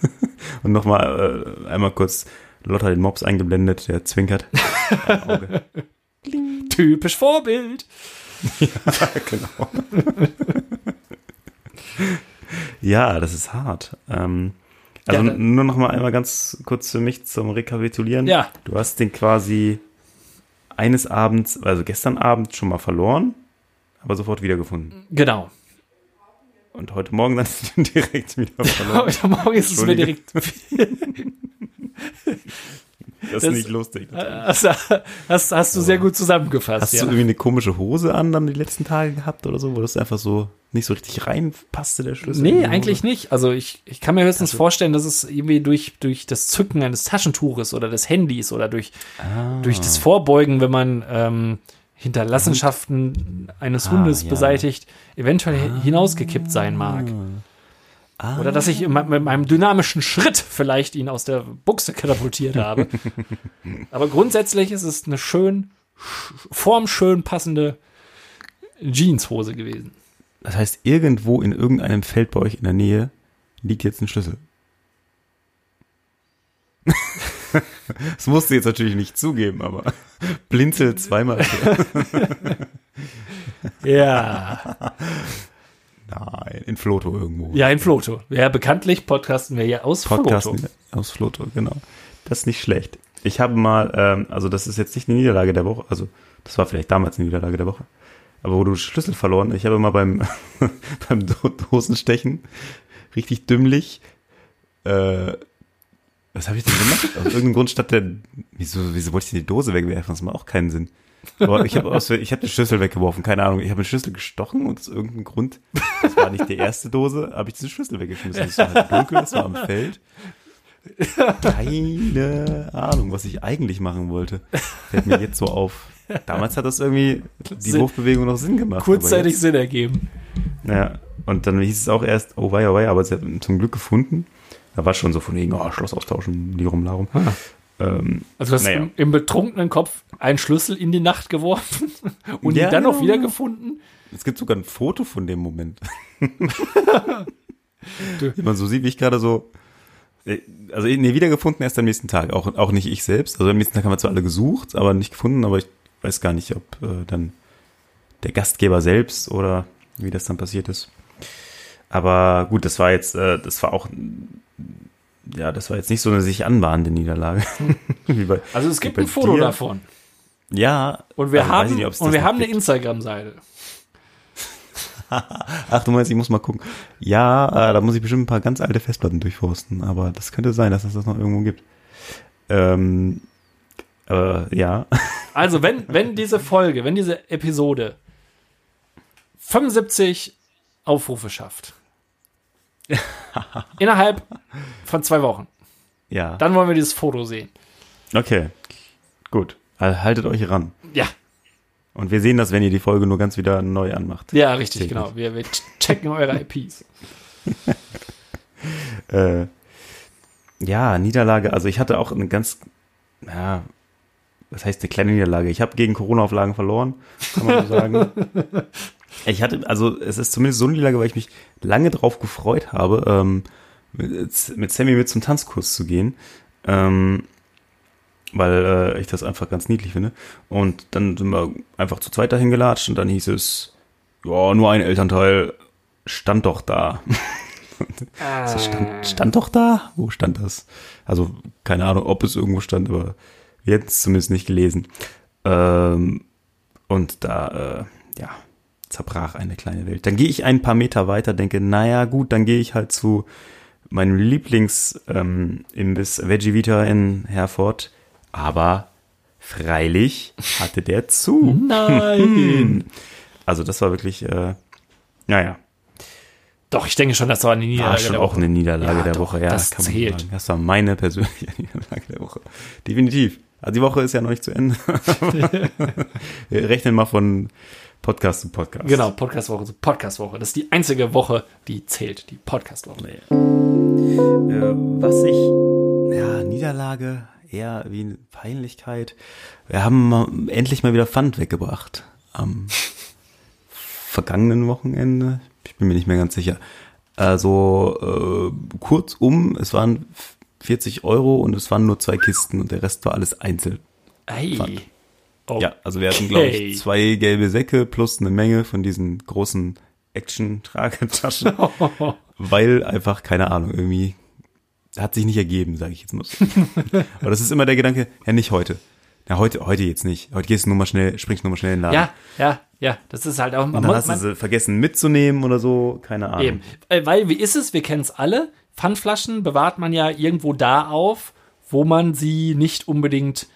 Und nochmal äh, einmal kurz Lotta den Mops eingeblendet, der zwinkert. Typisch Vorbild. ja, genau. ja, das ist hart. Ähm, also ja, nur noch mal einmal ganz kurz für mich zum Rekapitulieren. Ja. Du hast den quasi eines Abends, also gestern Abend schon mal verloren, aber sofort wiedergefunden. Genau. Und heute Morgen dann direkt wieder verloren. heute Morgen ist es mir direkt. Das ist nicht lustig. Hast, hast, hast du sehr gut zusammengefasst. Hast ja. du irgendwie eine komische Hose an dann die letzten Tage gehabt oder so, wo das einfach so nicht so richtig reinpasste, der Schlüssel? Nee, eigentlich nicht. Also ich, ich kann mir höchstens also, vorstellen, dass es irgendwie durch, durch das Zücken eines Taschentuches oder des Handys oder durch, ah. durch das Vorbeugen, wenn man ähm, Hinterlassenschaften eines Hundes ah, ja. beseitigt, eventuell ah. hinausgekippt sein mag. Ah. Oder dass ich mit meinem dynamischen Schritt vielleicht ihn aus der Buchse katapultiert habe. Aber grundsätzlich ist es eine schön, formschön passende Jeanshose gewesen. Das heißt, irgendwo in irgendeinem Feld bei euch in der Nähe liegt jetzt ein Schlüssel. das musst du jetzt natürlich nicht zugeben, aber blinzel zweimal. ja. Nein, in Floto irgendwo. Ja, in Floto. Ja, bekanntlich podcasten wir ja aus podcasten Floto. Aus Floto, genau. Das ist nicht schlecht. Ich habe mal, ähm, also das ist jetzt nicht eine Niederlage der Woche, also das war vielleicht damals eine Niederlage der Woche, aber wo du Schlüssel verloren, ich habe mal beim, beim Dosenstechen richtig dümmlich, äh, was habe ich denn gemacht? Aus irgendeinem Grund statt der, wieso, wieso wollte ich die Dose wegwerfen? Das macht auch keinen Sinn. Aber ich habe ich hab die Schlüssel weggeworfen, keine Ahnung. Ich habe den Schlüssel gestochen und aus irgendeinem Grund, das war nicht die erste Dose, habe ich diesen Schlüssel weggeschmissen. Es war halt dunkel, es war am Feld. Keine Ahnung, was ich eigentlich machen wollte. Fällt mir jetzt so auf. Damals hat das irgendwie die Sinn, Wurfbewegung noch Sinn gemacht. Kurzzeitig jetzt, Sinn ergeben. Ja, und dann hieß es auch erst, oh wei, oh wei, aber sie hat zum Glück gefunden. Da war schon so von wegen, oh, Schloss austauschen, Lirum Larum. Ah. Ähm, also du hast naja. im, im, betrunkenen Kopf einen Schlüssel in die Nacht geworfen und ja, ihn dann noch wiedergefunden. Es gibt sogar ein Foto von dem Moment. Wie man so sieht, wie ich gerade so. Äh, also, nee, wiedergefunden erst am nächsten Tag. Auch, auch nicht ich selbst. Also, am nächsten Tag haben wir zwar alle gesucht, aber nicht gefunden. Aber ich weiß gar nicht, ob äh, dann der Gastgeber selbst oder wie das dann passiert ist. Aber gut, das war jetzt, äh, das war auch ja, das war jetzt nicht so eine sich anbahnende Niederlage. bei, also es gibt ein Foto dir. davon. Ja. Und wir also haben, nicht, und wir haben eine Instagram-Seite. Ach, du meinst, ich muss mal gucken. Ja, äh, da muss ich bestimmt ein paar ganz alte Festplatten durchforsten, aber das könnte sein, dass es das noch irgendwo gibt. Ähm, äh, ja. Also, wenn, wenn diese Folge, wenn diese Episode 75 Aufrufe schafft, Innerhalb von zwei Wochen. Ja. Dann wollen wir dieses Foto sehen. Okay. Gut. Haltet euch ran. Ja. Und wir sehen das, wenn ihr die Folge nur ganz wieder neu anmacht. Ja, richtig, Täglich. genau. Wir, wir checken eure IPs. äh, ja, Niederlage. Also ich hatte auch eine ganz, ja, was heißt eine kleine Niederlage? Ich habe gegen Corona-Auflagen verloren, kann man so sagen. Ich hatte, also es ist zumindest so eine Niederlage, weil ich mich lange drauf gefreut habe, ähm, mit, mit Sammy mit zum Tanzkurs zu gehen. Ähm, weil äh, ich das einfach ganz niedlich finde. Und dann sind wir einfach zu zweit dahin gelatscht und dann hieß es, ja, nur ein Elternteil stand doch da. Ah. stand, stand doch da? Wo stand das? Also, keine Ahnung, ob es irgendwo stand, aber es zumindest nicht gelesen. Ähm, und da, äh, ja, zerbrach eine kleine Welt. Dann gehe ich ein paar Meter weiter, denke, naja, gut, dann gehe ich halt zu meinem Lieblings-Imbiss ähm, Veggie Vita in Herford. Aber freilich hatte der zu. Nein! also das war wirklich, äh, naja. Doch, ich denke schon, das war eine Niederlage war schon der Woche. auch eine Niederlage ja, der doch, Woche. Ja, das zählt. Das war meine persönliche Niederlage der Woche. Definitiv. Also die Woche ist ja noch nicht zu Ende. Wir rechnen mal von Podcast zu Podcast. Genau, Podcastwoche zu Podcastwoche. Das ist die einzige Woche, die zählt, die Podcastwoche. Nee. Äh, was ich, ja, Niederlage, eher wie eine Peinlichkeit. Wir haben mal, endlich mal wieder Pfand weggebracht am vergangenen Wochenende. Ich bin mir nicht mehr ganz sicher. Also äh, kurzum, es waren 40 Euro und es waren nur zwei Kisten und der Rest war alles einzeln. Ei. Okay. Ja, also wir hatten, glaube ich, zwei gelbe Säcke plus eine Menge von diesen großen Action-Tragetaschen, weil einfach, keine Ahnung, irgendwie hat sich nicht ergeben, sage ich jetzt mal. Aber das ist immer der Gedanke, ja, nicht heute. Ja, heute, heute jetzt nicht. Heute gehst du nur mal schnell, springst nur mal schnell in den Laden. Ja, ja, ja, das ist halt auch. Und dann hast du sie vergessen mitzunehmen oder so, keine Ahnung. Eben. Äh, weil, wie ist es? Wir kennen es alle. Pfandflaschen bewahrt man ja irgendwo da auf, wo man sie nicht unbedingt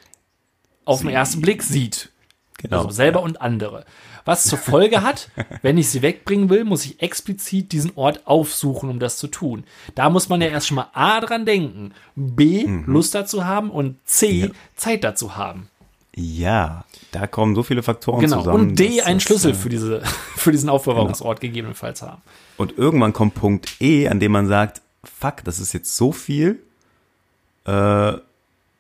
auf den ersten Blick sieht. Genau. Also selber ja. und andere. Was zur Folge hat, wenn ich sie wegbringen will, muss ich explizit diesen Ort aufsuchen, um das zu tun. Da muss man ja erst schon mal A dran denken, B mhm. Lust dazu haben und C ja. Zeit dazu haben. Ja, da kommen so viele Faktoren genau. zusammen. Und D einen Schlüssel für, diese, für diesen Aufbewahrungsort genau. gegebenenfalls haben. Und irgendwann kommt Punkt E, an dem man sagt, fuck, das ist jetzt so viel. Äh,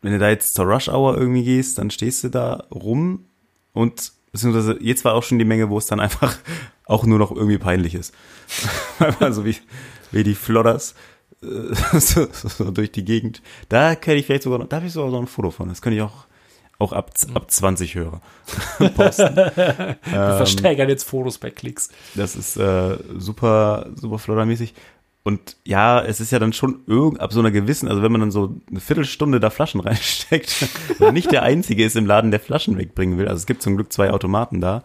wenn du da jetzt zur Rush Hour irgendwie gehst, dann stehst du da rum und beziehungsweise jetzt war auch schon die Menge, wo es dann einfach auch nur noch irgendwie peinlich ist. also wie, wie die Flodders äh, so, so durch die Gegend. Da könnte ich vielleicht sogar noch, da habe ich sogar noch ein Foto von. Das könnte ich auch auch ab, ab 20 Hörer posten. Wir ähm, versteigern jetzt Fotos bei Klicks. Das ist äh, super, super floddermäßig. Und ja, es ist ja dann schon irgend, ab so einer gewissen, also wenn man dann so eine Viertelstunde da Flaschen reinsteckt und nicht der Einzige ist im Laden, der Flaschen wegbringen will. Also es gibt zum Glück zwei Automaten da.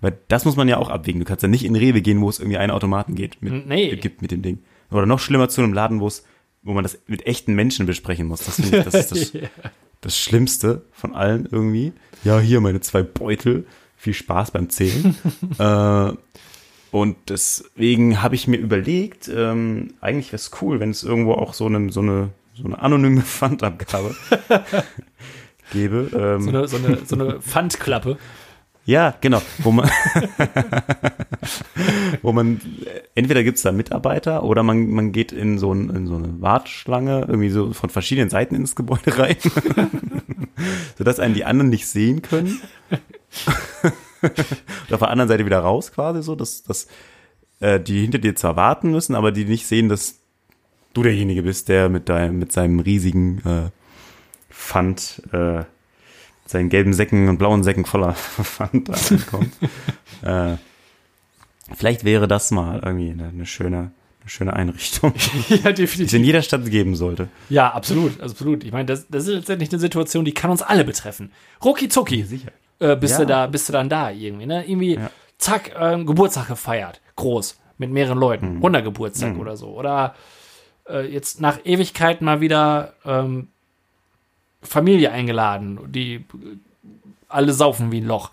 Weil das muss man ja auch abwägen. Du kannst ja nicht in Rewe gehen, wo es irgendwie einen Automaten geht, mit, nee. gibt mit dem Ding. Oder noch schlimmer zu einem Laden, wo es, wo man das mit echten Menschen besprechen muss. Das finde ich, das ist das, das Schlimmste von allen irgendwie. Ja, hier meine zwei Beutel. Viel Spaß beim Zählen. äh, und deswegen habe ich mir überlegt, ähm, eigentlich wäre es cool, wenn es irgendwo auch so eine, so eine, so eine anonyme Pfandabgabe gäbe. Ähm. So eine, so eine, so eine Pfandklappe. Ja, genau. Wo man, wo man entweder gibt es da Mitarbeiter oder man, man geht in so, ein, in so eine Warteschlange, irgendwie so von verschiedenen Seiten ins Gebäude rein, sodass einen die anderen nicht sehen können. und auf der anderen Seite wieder raus quasi so, dass, dass äh, die hinter dir zwar warten müssen, aber die nicht sehen, dass du derjenige bist, der mit deinem, mit seinem riesigen äh, Pfand äh, seinen gelben Säcken und blauen Säcken voller Pfand ankommt. äh, vielleicht wäre das mal irgendwie eine, eine schöne, eine schöne Einrichtung. ja, definitiv. Die es in jeder Stadt geben sollte. Ja, absolut, absolut. Ich meine, das, das ist letztendlich eine Situation, die kann uns alle betreffen. Rucki zucki. Sicher. Äh, bist ja. du da, bist du dann da irgendwie, ne? Irgendwie, ja. zack, äh, Geburtstag gefeiert. Groß. Mit mehreren Leuten. Mhm. Runder Geburtstag mhm. oder so. Oder äh, jetzt nach Ewigkeit mal wieder ähm, Familie eingeladen, die alle saufen wie ein Loch.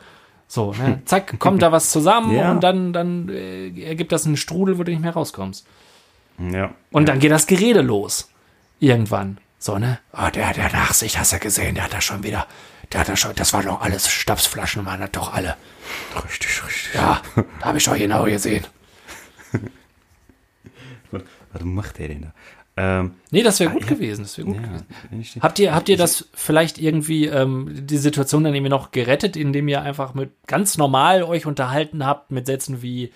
So, ne? zack, kommt da was zusammen ja. und dann, dann äh, ergibt das einen Strudel, wo du nicht mehr rauskommst. Ja. Und dann geht das Gerede los. Irgendwann. So, ne? Oh, der, der Nachsicht, hast du gesehen, der hat da schon wieder, der hat da schon, das war doch alles Stabsflaschen, waren das doch alle. Richtig, richtig. Ja, da habe ich schon genau gesehen. Was macht der denn da? Ähm, nee, das wäre ah, gut ja, gewesen. Das wäre gut ja, gewesen. Habt ihr, habt ihr das vielleicht irgendwie, ähm, die Situation dann irgendwie noch gerettet, indem ihr einfach mit ganz normal euch unterhalten habt mit Sätzen wie,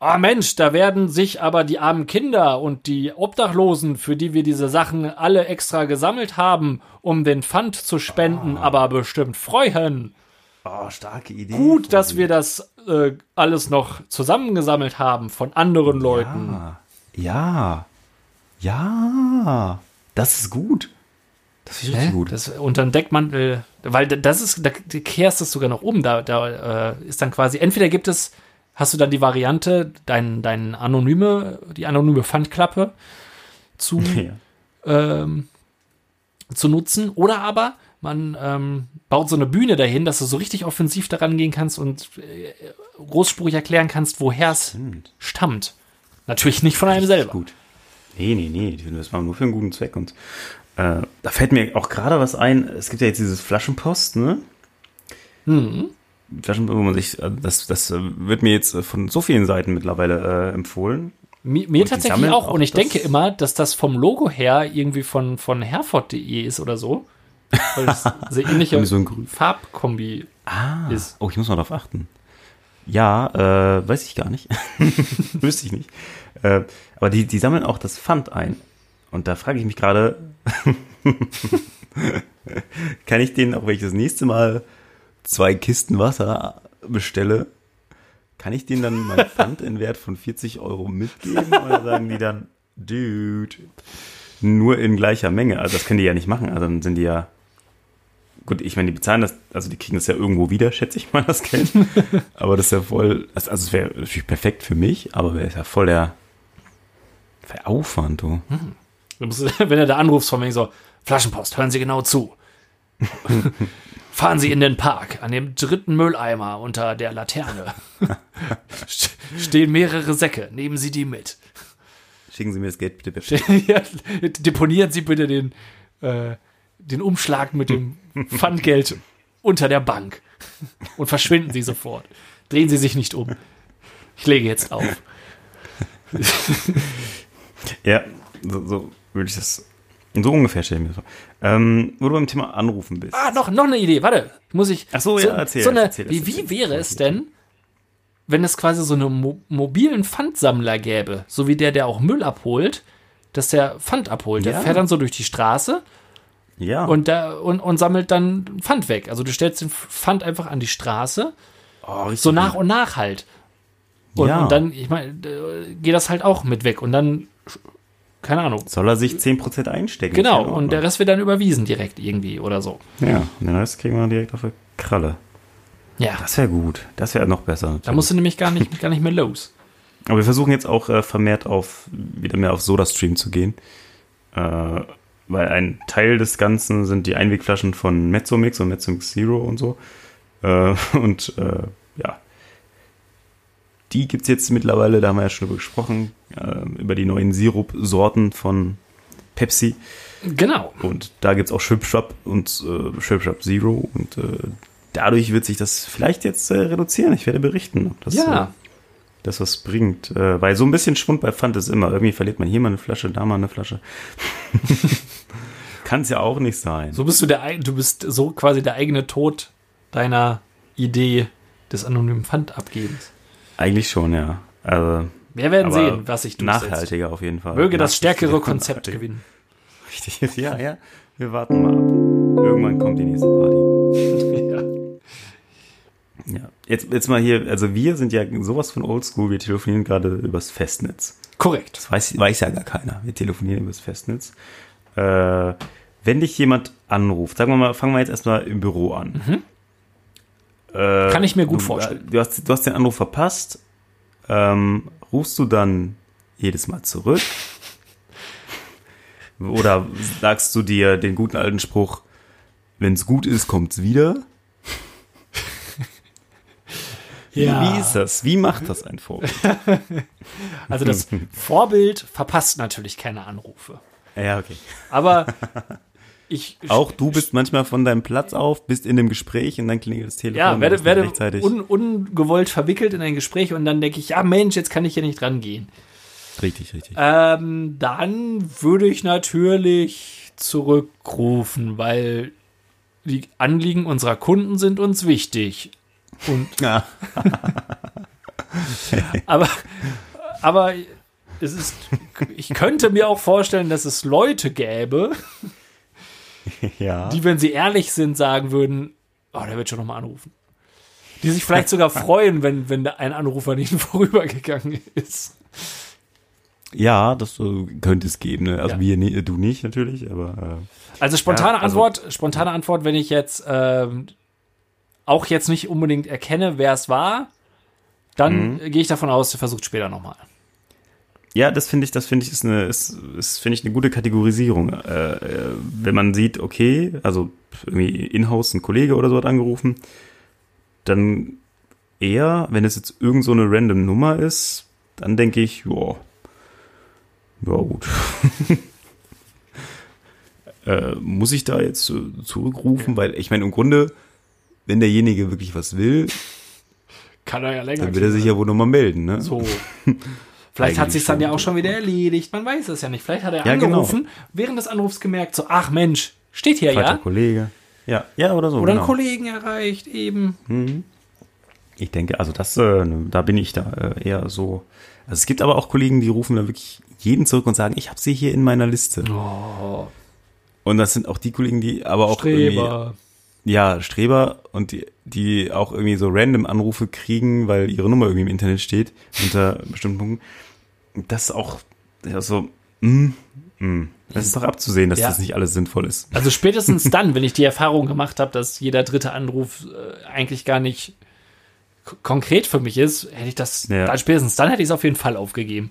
oh Mensch, da werden sich aber die armen Kinder und die Obdachlosen, für die wir diese Sachen alle extra gesammelt haben, um den Pfand zu spenden, oh. aber bestimmt freuen. Oh, starke Idee. Gut, dass wir das äh, alles noch zusammengesammelt haben von anderen Leuten. Ja. ja. Ja, das ist gut. Das ist richtig gut. Das, unter dem Deckmantel, weil das ist, da kehrst du es sogar noch um. Da, da äh, ist dann quasi, entweder gibt es, hast du dann die Variante, dein, dein anonyme, die anonyme Pfandklappe zu, ja. ähm, zu nutzen, oder aber man ähm, baut so eine Bühne dahin, dass du so richtig offensiv daran gehen kannst und äh, großspurig erklären kannst, woher es stammt. Natürlich nicht von einem selber. Gut. Nee, nee, nee, das war nur für einen guten Zweck. Und äh, da fällt mir auch gerade was ein. Es gibt ja jetzt dieses Flaschenpost, ne? Mhm. Flaschenpost, wo man sich, äh, das, das wird mir jetzt von so vielen Seiten mittlerweile äh, empfohlen. Mir, mir tatsächlich auch. Und ich denke immer, dass das vom Logo her irgendwie von, von Herford.de ist oder so. Weil das sehr ähnliche so ein Farbkombi ah. ist. Oh, ich muss mal darauf achten. Ja, äh, weiß ich gar nicht. Wüsste ich nicht. Äh, aber die, die sammeln auch das Pfand ein. Und da frage ich mich gerade, kann ich denen, auch wenn ich das nächste Mal zwei Kisten Wasser bestelle, kann ich denen dann mein Pfand in Wert von 40 Euro mitgeben? Oder sagen die dann, Dude, nur in gleicher Menge? Also das können die ja nicht machen. Also dann sind die ja gut, ich meine, die bezahlen das, also die kriegen das ja irgendwo wieder, schätze ich mal, das Geld. aber das ist ja voll, also es wäre natürlich perfekt für mich, aber wäre ja voll der, der Aufwand, du. Hm. Wenn er da anrufst von mir so, Flaschenpost, hören Sie genau zu. Fahren Sie in den Park, an dem dritten Mülleimer unter der Laterne. Stehen mehrere Säcke, nehmen Sie die mit. Schicken Sie mir das Geld bitte. bitte. ja, deponieren Sie bitte den, äh, den Umschlag mit dem Pfandgeld unter der Bank und verschwinden Sie sofort. Drehen Sie sich nicht um. Ich lege jetzt auf. ja, so, so würde ich das. So ungefähr stellen wir das vor. Ähm, wo du beim Thema Anrufen bist. Ah, noch, noch eine Idee. Warte, muss ich. Ach so, so ja, erzähl. So eine, erzähl, wie, wie wäre es denn, wenn es quasi so einen mo mobilen Pfandsammler gäbe, so wie der, der auch Müll abholt, dass der Pfand abholt. Der ja. fährt dann so durch die Straße ja. Und, da, und, und sammelt dann Pfand weg. Also du stellst den Pfand einfach an die Straße. Oh, so nach und nach halt. Und, ja. und dann, ich meine, geht das halt auch mit weg. Und dann, keine Ahnung. Soll er sich 10% einstecken? Genau, und der Rest wird dann überwiesen direkt irgendwie oder so. Ja, und den Rest kriegen wir direkt auf die Kralle. Ja. Das wäre gut. Das wäre noch besser. Natürlich. Da musst du nämlich gar nicht, gar nicht mehr los. Aber wir versuchen jetzt auch äh, vermehrt auf, wieder mehr auf SodaStream zu gehen. Äh, weil ein Teil des Ganzen sind die Einwegflaschen von Mezzomix und Mezzomix Zero und so. Äh, und äh, ja, die gibt es jetzt mittlerweile, da haben wir ja schon drüber gesprochen, äh, über die neuen Sirup-Sorten von Pepsi. Genau. Und da gibt es auch Shrimp Shop und äh, Shrimp Shop Zero und äh, dadurch wird sich das vielleicht jetzt äh, reduzieren. Ich werde berichten, ob das, ja. äh, das was bringt. Äh, weil so ein bisschen Schwund bei Pfand ist immer. Irgendwie verliert man hier mal eine Flasche, da mal eine Flasche. Kann es ja auch nicht sein. So bist du der, du bist so quasi der eigene Tod deiner Idee des anonymen Pfandabgebens. Eigentlich schon, ja. Also, Wir werden sehen, was sich durchsetzt. Nachhaltiger auf jeden Fall. Möge das stärkere Konzept gewinnen. Richtig, ja, ja. Wir warten mal ab. Irgendwann kommt die nächste Party. ja. Ja, jetzt, jetzt mal hier, also wir sind ja sowas von oldschool, wir telefonieren gerade übers Festnetz. Korrekt. Das weiß, weiß ja gar keiner. Wir telefonieren übers Festnetz. Äh, wenn dich jemand anruft, sagen wir mal, fangen wir jetzt erstmal im Büro an. Mhm. Äh, Kann ich mir gut du, vorstellen. Du hast, du hast den Anruf verpasst. Ähm, rufst du dann jedes Mal zurück? Oder sagst du dir den guten alten Spruch, wenn es gut ist, kommt's wieder? Ja. Wie ist das? Wie macht das ein Vorbild? also das Vorbild verpasst natürlich keine Anrufe. Ja, okay. Aber ich. Auch du bist manchmal von deinem Platz auf, bist in dem Gespräch und dann klingelt das Telefon. Ja, werde, werde un, ungewollt verwickelt in ein Gespräch und dann denke ich, ja Mensch, jetzt kann ich hier nicht rangehen. Richtig, richtig. Ähm, dann würde ich natürlich zurückrufen, weil die Anliegen unserer Kunden sind uns wichtig. Und ja. aber, aber es ist, ich könnte mir auch vorstellen, dass es Leute gäbe, ja. die, wenn sie ehrlich sind, sagen würden, oh, der wird schon nochmal anrufen. Die sich vielleicht sogar freuen, wenn, wenn ein Anrufer nicht vorübergegangen ist. Ja, das äh, könnte es geben. Ne? Also ja. wir, du nicht natürlich, aber. Äh, also spontane ja, also, Antwort, spontane Antwort, wenn ich jetzt ähm, auch jetzt nicht unbedingt erkenne, wer es war, dann mhm. gehe ich davon aus, der versucht später nochmal. Ja, das finde ich, das finde ich ist eine, ist, ist finde ich eine gute Kategorisierung. Äh, äh, wenn man sieht, okay, also irgendwie in-house ein Kollege oder so hat angerufen, dann eher, wenn es jetzt irgend so eine random Nummer ist, dann denke ich, ja, ja gut. äh, muss ich da jetzt zurückrufen? Weil ich meine, im Grunde wenn derjenige wirklich was will, kann er ja länger. Dann wird er sich ja wohl nochmal melden, ne? So. Vielleicht hat sich dann ja auch schon wieder erledigt. Man weiß es ja nicht. Vielleicht hat er ja, angerufen, genau. während des Anrufs gemerkt, so, ach Mensch, steht hier Falscher ja. Kollege. Ja, ja, oder so. Oder genau. einen Kollegen erreicht, eben. Mhm. Ich denke, also das, äh, da bin ich da äh, eher so. Also es gibt aber auch Kollegen, die rufen da wirklich jeden zurück und sagen, ich habe sie hier in meiner Liste. Oh. Und das sind auch die Kollegen, die aber auch Streber ja, Streber und die, die auch irgendwie so random Anrufe kriegen, weil ihre Nummer irgendwie im Internet steht, unter bestimmten Punkten. Das ist auch ja, so, mm, mm. Das ist doch abzusehen, dass ja. das nicht alles sinnvoll ist. Also spätestens dann, wenn ich die Erfahrung gemacht habe, dass jeder dritte Anruf äh, eigentlich gar nicht konkret für mich ist, hätte ich das, ja. dann spätestens dann hätte ich es auf jeden Fall aufgegeben.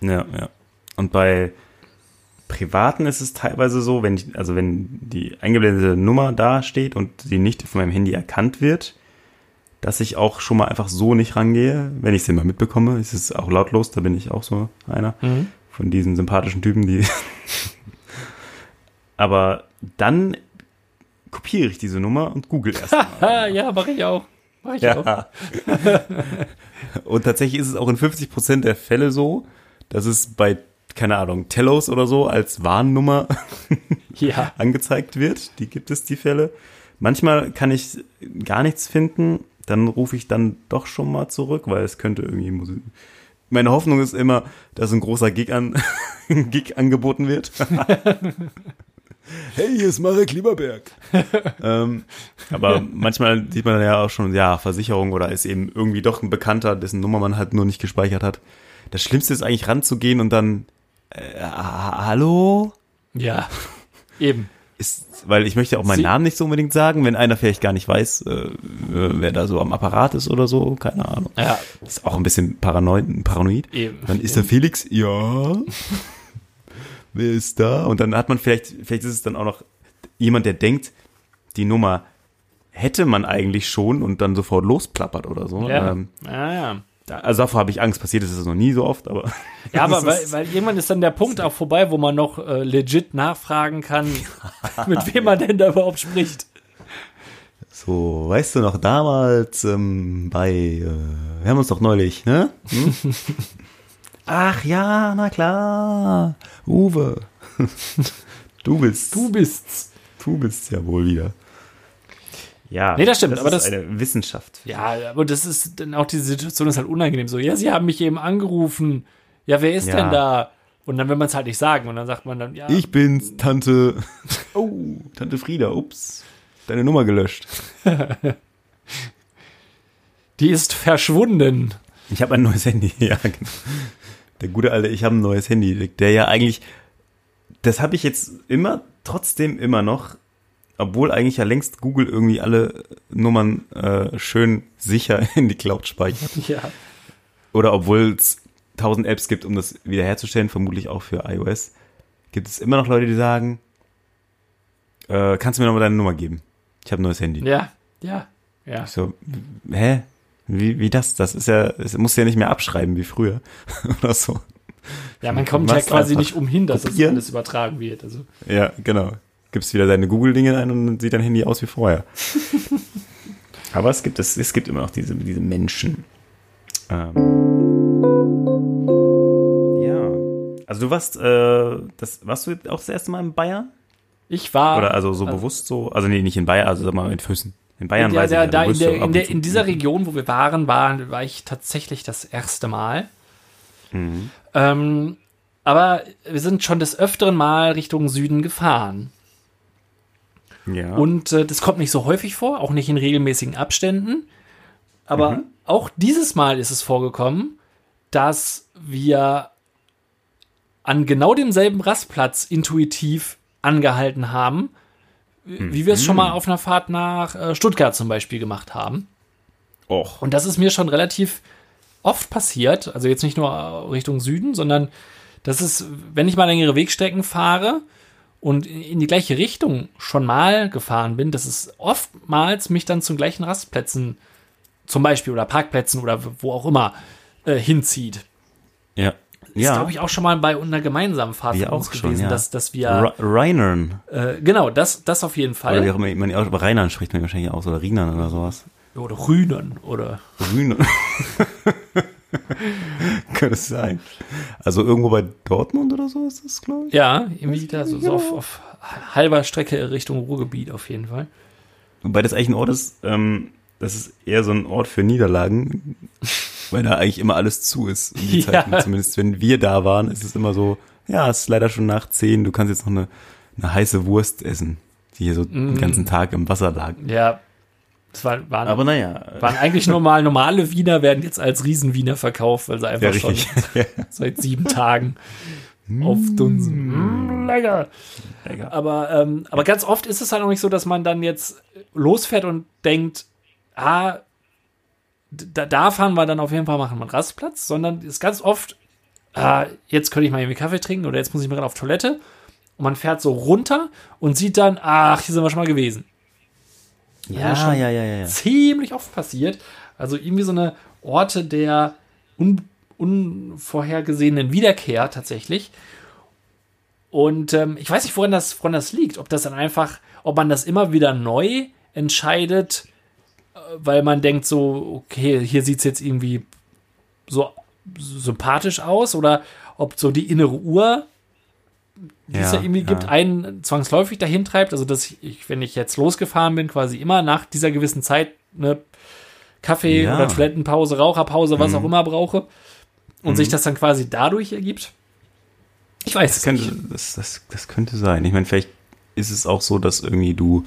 Ja, ja. Und bei Privaten ist es teilweise so, wenn ich, also wenn die eingeblendete Nummer da steht und sie nicht von meinem Handy erkannt wird, dass ich auch schon mal einfach so nicht rangehe, wenn ich sie mal mitbekomme. Es ist auch lautlos, da bin ich auch so einer mhm. von diesen sympathischen Typen, die. Aber dann kopiere ich diese Nummer und google erst mal. ja, mache ich auch. Mach ich ja. auch. und tatsächlich ist es auch in 50% der Fälle so, dass es bei keine Ahnung, Tellos oder so als Warnnummer ja. angezeigt wird. Die gibt es, die Fälle. Manchmal kann ich gar nichts finden, dann rufe ich dann doch schon mal zurück, weil es könnte irgendwie Musik. Meine Hoffnung ist immer, dass ein großer Gig, an, Gig angeboten wird. hey, hier ist Marek Lieberberg. ähm, aber manchmal sieht man dann ja auch schon, ja, Versicherung oder ist eben irgendwie doch ein Bekannter, dessen Nummer man halt nur nicht gespeichert hat. Das Schlimmste ist eigentlich ranzugehen und dann äh, hallo? Ja, eben. Ist, weil ich möchte auch meinen Sie Namen nicht so unbedingt sagen, wenn einer vielleicht gar nicht weiß, äh, wer da so am Apparat ist oder so, keine Ahnung. Ja. Ist auch ein bisschen paranoid, paranoid. Eben. Dann ist der Felix, ja. wer ist da? Und dann hat man vielleicht, vielleicht ist es dann auch noch jemand, der denkt, die Nummer hätte man eigentlich schon und dann sofort losplappert oder so. Ja, ähm, ja, ja. Also davor habe ich Angst, passiert ist es noch nie so oft, aber. Ja, aber weil, weil irgendwann ist dann der Punkt auch vorbei, wo man noch äh, legit nachfragen kann, mit wem man denn da überhaupt spricht. So, weißt du noch damals ähm, bei, äh, wir haben uns doch neulich, ne? Hm? Ach ja, na klar, Uwe. Du bist. Du bist's. Du bist's ja wohl wieder. Ja, nee, das stimmt. Das aber ist das, eine Wissenschaft. Ja, aber das ist dann auch diese Situation ist halt unangenehm. So, ja, sie haben mich eben angerufen. Ja, wer ist ja. denn da? Und dann will man es halt nicht sagen. Und dann sagt man dann, ja. Ich bin's, Tante. Oh, Tante Frieda. Ups. Deine Nummer gelöscht. Die ist verschwunden. Ich habe ein neues Handy. Ja, genau. Der gute alte, ich habe ein neues Handy. Der ja eigentlich, das habe ich jetzt immer, trotzdem immer noch obwohl eigentlich ja längst Google irgendwie alle Nummern äh, schön sicher in die Cloud speichert. Ja. Oder obwohl es tausend Apps gibt, um das wiederherzustellen, vermutlich auch für iOS, gibt es immer noch Leute, die sagen, äh, kannst du mir nochmal deine Nummer geben? Ich habe ein neues Handy. Ja, ja, ja. Ich so, hä? Wie, wie das? Das ist ja, es muss ja nicht mehr abschreiben wie früher. Oder so. Ja, man kommt ja quasi nicht umhin, dass das alles übertragen wird. Also. Ja, genau gibst wieder deine Google-Dinge ein und dann sieht dein Handy aus wie vorher. Aber es gibt, es, es gibt immer noch diese, diese Menschen. Ähm, ja. Also du warst, äh, das, warst du auch das erste Mal in Bayern? Ich war. Oder also so also, bewusst so, also nee, nicht in Bayern, also sag mal in Füssen. In Bayern war ich ja, da in, der, in, der, in dieser Region, wo wir waren, war, war ich tatsächlich das erste Mal. Mhm. Ähm, aber wir sind schon des öfteren Mal Richtung Süden gefahren. Ja. Und äh, das kommt nicht so häufig vor, auch nicht in regelmäßigen Abständen. Aber mhm. auch dieses Mal ist es vorgekommen, dass wir an genau demselben Rastplatz intuitiv angehalten haben, mhm. wie wir es schon mal auf einer Fahrt nach äh, Stuttgart zum Beispiel gemacht haben. Och. Und das ist mir schon relativ oft passiert, also jetzt nicht nur Richtung Süden, sondern das ist, wenn ich mal längere Wegstrecken fahre, und in die gleiche Richtung schon mal gefahren bin, dass es oftmals mich dann zu gleichen Rastplätzen zum Beispiel oder Parkplätzen oder wo auch immer äh, hinzieht. Ja. Ist, ja. glaube ich, auch schon mal bei einer gemeinsamen Fahrt wir von uns gewesen, schon, ja. dass, dass wir. Reinern. Äh, genau, das, das auf jeden Fall. Oder wie auch man, aber Rheinern spricht man wahrscheinlich aus, oder Rienern oder sowas. Oder Rühnern, oder. Rühnern. Könnte es sein. Also irgendwo bei Dortmund oder so ist das, glaube ich. Ja, irgendwie da so, so auf, auf, halber Strecke Richtung Ruhrgebiet auf jeden Fall. Wobei das eigentlich ein Ort ist, ähm, das ist eher so ein Ort für Niederlagen, weil da eigentlich immer alles zu ist. In die ja. Zumindest wenn wir da waren, ist es immer so, ja, es ist leider schon nach zehn, du kannst jetzt noch eine, eine heiße Wurst essen, die hier so mm. den ganzen Tag im Wasser lag. Ja, das war, waren, aber naja. Waren eigentlich normal, normale Wiener werden jetzt als Riesenwiener verkauft, weil sie einfach ja, schon seit sieben Tagen aufdunsen. Mm, lecker. lecker. Aber, ähm, aber ganz oft ist es halt auch nicht so, dass man dann jetzt losfährt und denkt, ah, da, da fahren wir dann auf jeden Fall machen wir einen Rastplatz, sondern es ist ganz oft, ah, jetzt könnte ich mal irgendwie Kaffee trinken oder jetzt muss ich mal auf Toilette. Und man fährt so runter und sieht dann, ach, hier sind wir schon mal gewesen. Ja, ja, ja, ja, ja. Ziemlich oft passiert. Also irgendwie so eine Orte der un unvorhergesehenen Wiederkehr tatsächlich. Und ähm, ich weiß nicht, woran das, woran das liegt. Ob das dann einfach, ob man das immer wieder neu entscheidet, äh, weil man denkt so, okay, hier sieht es jetzt irgendwie so sympathisch aus oder ob so die innere Uhr die ja, es ja irgendwie ja. gibt, einen zwangsläufig dahin treibt. Also, dass ich, wenn ich jetzt losgefahren bin, quasi immer nach dieser gewissen Zeit eine Kaffee- ja. oder Toilettenpause, Raucherpause, was mhm. auch immer brauche. Und mhm. sich das dann quasi dadurch ergibt. Ich weiß das könnte, nicht. Das, das, das könnte sein. Ich meine, vielleicht ist es auch so, dass irgendwie du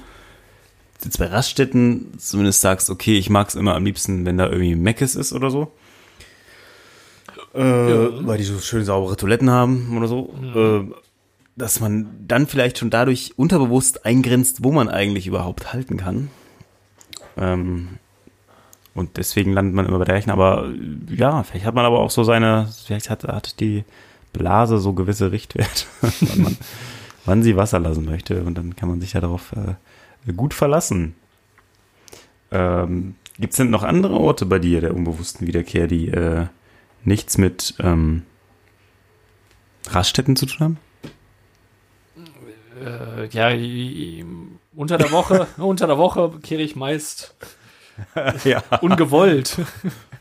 jetzt bei Raststätten zumindest sagst, okay, ich mag es immer am liebsten, wenn da irgendwie Meckes ist oder so. Äh, ja. Weil die so schön saubere Toiletten haben oder so. Mhm. Äh, dass man dann vielleicht schon dadurch unterbewusst eingrenzt, wo man eigentlich überhaupt halten kann. Ähm, und deswegen landet man immer bei der Rechnung. Aber ja, vielleicht hat man aber auch so seine, vielleicht hat, hat die Blase so gewisse Richtwerte, wann, man, wann sie Wasser lassen möchte. Und dann kann man sich ja darauf äh, gut verlassen. Ähm, Gibt es denn noch andere Orte bei dir der unbewussten Wiederkehr, die äh, nichts mit ähm, Raststätten zu tun haben? Äh, ja, unter der Woche, unter der Woche kehre ich meist ja. ungewollt.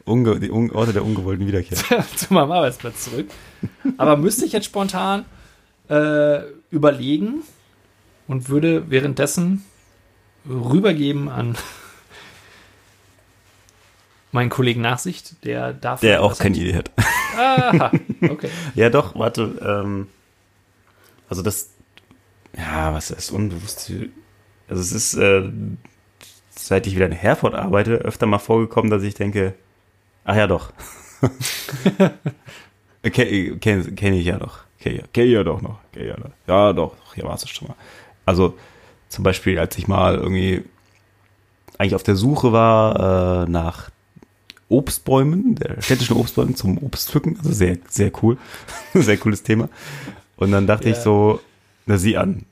Unge die Un Orte der ungewollten Wiederkehr. zu meinem Arbeitsplatz zurück. Aber müsste ich jetzt spontan äh, überlegen und würde währenddessen rübergeben an meinen Kollegen Nachsicht, der darf. Der auch keine Idee hat. Aha, okay. ja, doch, warte. Ähm, also das, ja, was ist unbewusst? Also es ist, äh, seit ich wieder in Herford arbeite, öfter mal vorgekommen, dass ich denke, ach ja, doch. Kenne kenn, kenn ich ja doch. Kenne kenn ich ja doch noch. Kenn ja, doch. ja, doch. Hier war es schon mal. Also zum Beispiel, als ich mal irgendwie eigentlich auf der Suche war äh, nach Obstbäumen, der städtischen Obstbäumen zum Obstpflücken. Also sehr, sehr cool. sehr cooles Thema. Und dann dachte ja. ich so, na sieh an.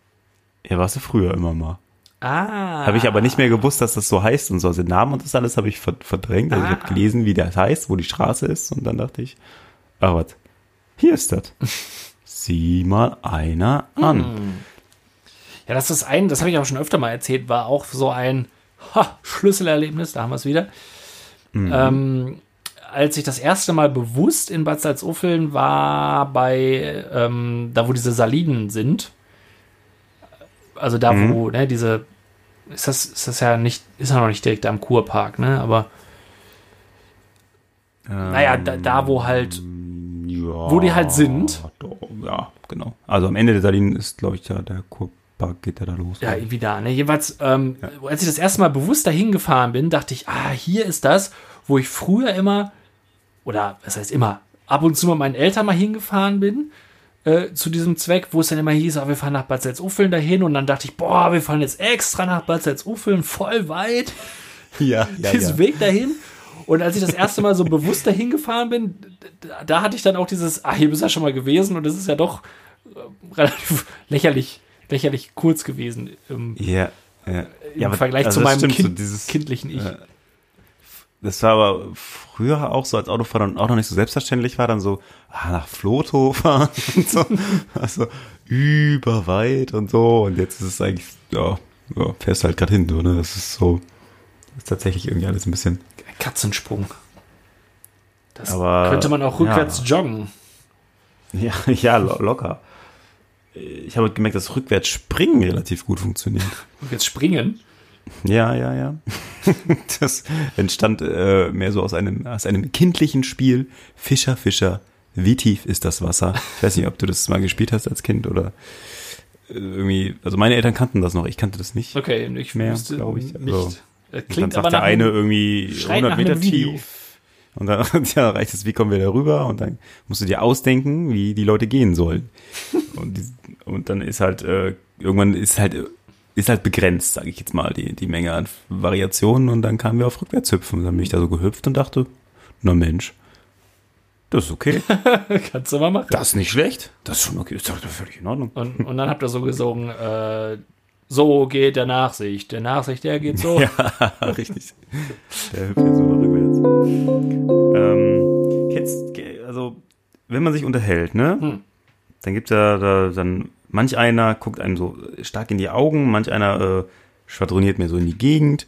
Ja, warst du früher immer mal. Ah. Habe ich aber nicht mehr gewusst, dass das so heißt und so. Also den Namen und das alles habe ich verdrängt. Also ah. ich habe gelesen, wie das heißt, wo die Straße ist. Und dann dachte ich, ach was, hier ist das. Sieh mal einer an. Hm. Ja, das ist ein, das habe ich auch schon öfter mal erzählt, war auch so ein ha, Schlüsselerlebnis, da haben wir es wieder. Mhm. Ähm, als ich das erste Mal bewusst in Bad Salzuffeln war, bei ähm, da, wo diese Salinen sind, also da, mhm. wo, ne, diese, ist das, ist das ja nicht, ist ja noch nicht direkt am Kurpark, ne, aber ähm, naja, da, da, wo halt, ja, wo die halt sind. Ja, genau. Also am Ende der Salinen ist, glaube ich, der, der Kurpark geht ja da los. Ja, irgendwie da, ne, jeweils, ähm, ja. als ich das erste Mal bewusst dahin gefahren bin, dachte ich, ah, hier ist das, wo ich früher immer, oder was heißt immer, ab und zu mit meinen Eltern mal hingefahren bin, äh, zu diesem Zweck, wo es dann immer hieß, oh, wir fahren nach Bad Salzuffeln dahin und dann dachte ich, boah, wir fahren jetzt extra nach Bad Salzuffeln, voll weit. Ja, ja Diesen ja. Weg dahin. Und als ich das erste Mal so bewusst dahin gefahren bin, da hatte ich dann auch dieses, ah, hier bist du ja schon mal gewesen und das ist ja doch äh, relativ lächerlich, lächerlich kurz gewesen. Im, ja, ja. Im ja, Vergleich also zu meinem kind, so dieses, kindlichen Ich. Äh, das war aber früher auch so, als Autofahren auch noch nicht so selbstverständlich war, dann so ah, nach Floto fahren und so. Also überweit und so. Und jetzt ist es eigentlich, ja, ja fährst halt gerade hin, so, ne? Das ist so, das ist tatsächlich irgendwie alles ein bisschen. Ein Katzensprung. Das aber, könnte man auch rückwärts ja. joggen. Ja, ja, locker. Ich habe gemerkt, dass rückwärts springen relativ gut funktioniert. Rückwärts springen? Ja, ja, ja. Das entstand äh, mehr so aus einem, aus einem kindlichen Spiel. Fischer, Fischer, wie tief ist das Wasser? Ich weiß nicht, ob du das mal gespielt hast als Kind oder äh, irgendwie. Also meine Eltern kannten das noch, ich kannte das nicht. Okay, ich mehr, glaube ich. Also, nicht. Klingt dann sagt der eine irgendwie 100 Meter tief. Und dann ja, reicht es, wie kommen wir da rüber? Und dann musst du dir ausdenken, wie die Leute gehen sollen. und, die, und dann ist halt, äh, irgendwann ist halt ist halt begrenzt, sage ich jetzt mal, die, die Menge an Variationen. Und dann kamen wir auf Rückwärtshüpfen. Und dann bin ich da so gehüpft und dachte, na Mensch, das ist okay. Kannst du mal machen. Das ist nicht schlecht. Das ist schon okay. Das ist doch völlig in Ordnung. Und, und dann habt ihr so gesungen, äh, so geht der Nachsicht. Der Nachsicht, der geht so. ja, richtig. Der hüpft jetzt so rückwärts. Ähm, jetzt, also, wenn man sich unterhält, ne? Hm. Dann gibt's ja da, dann Manch einer guckt einem so stark in die Augen, manch einer äh, schwadroniert mir so in die Gegend.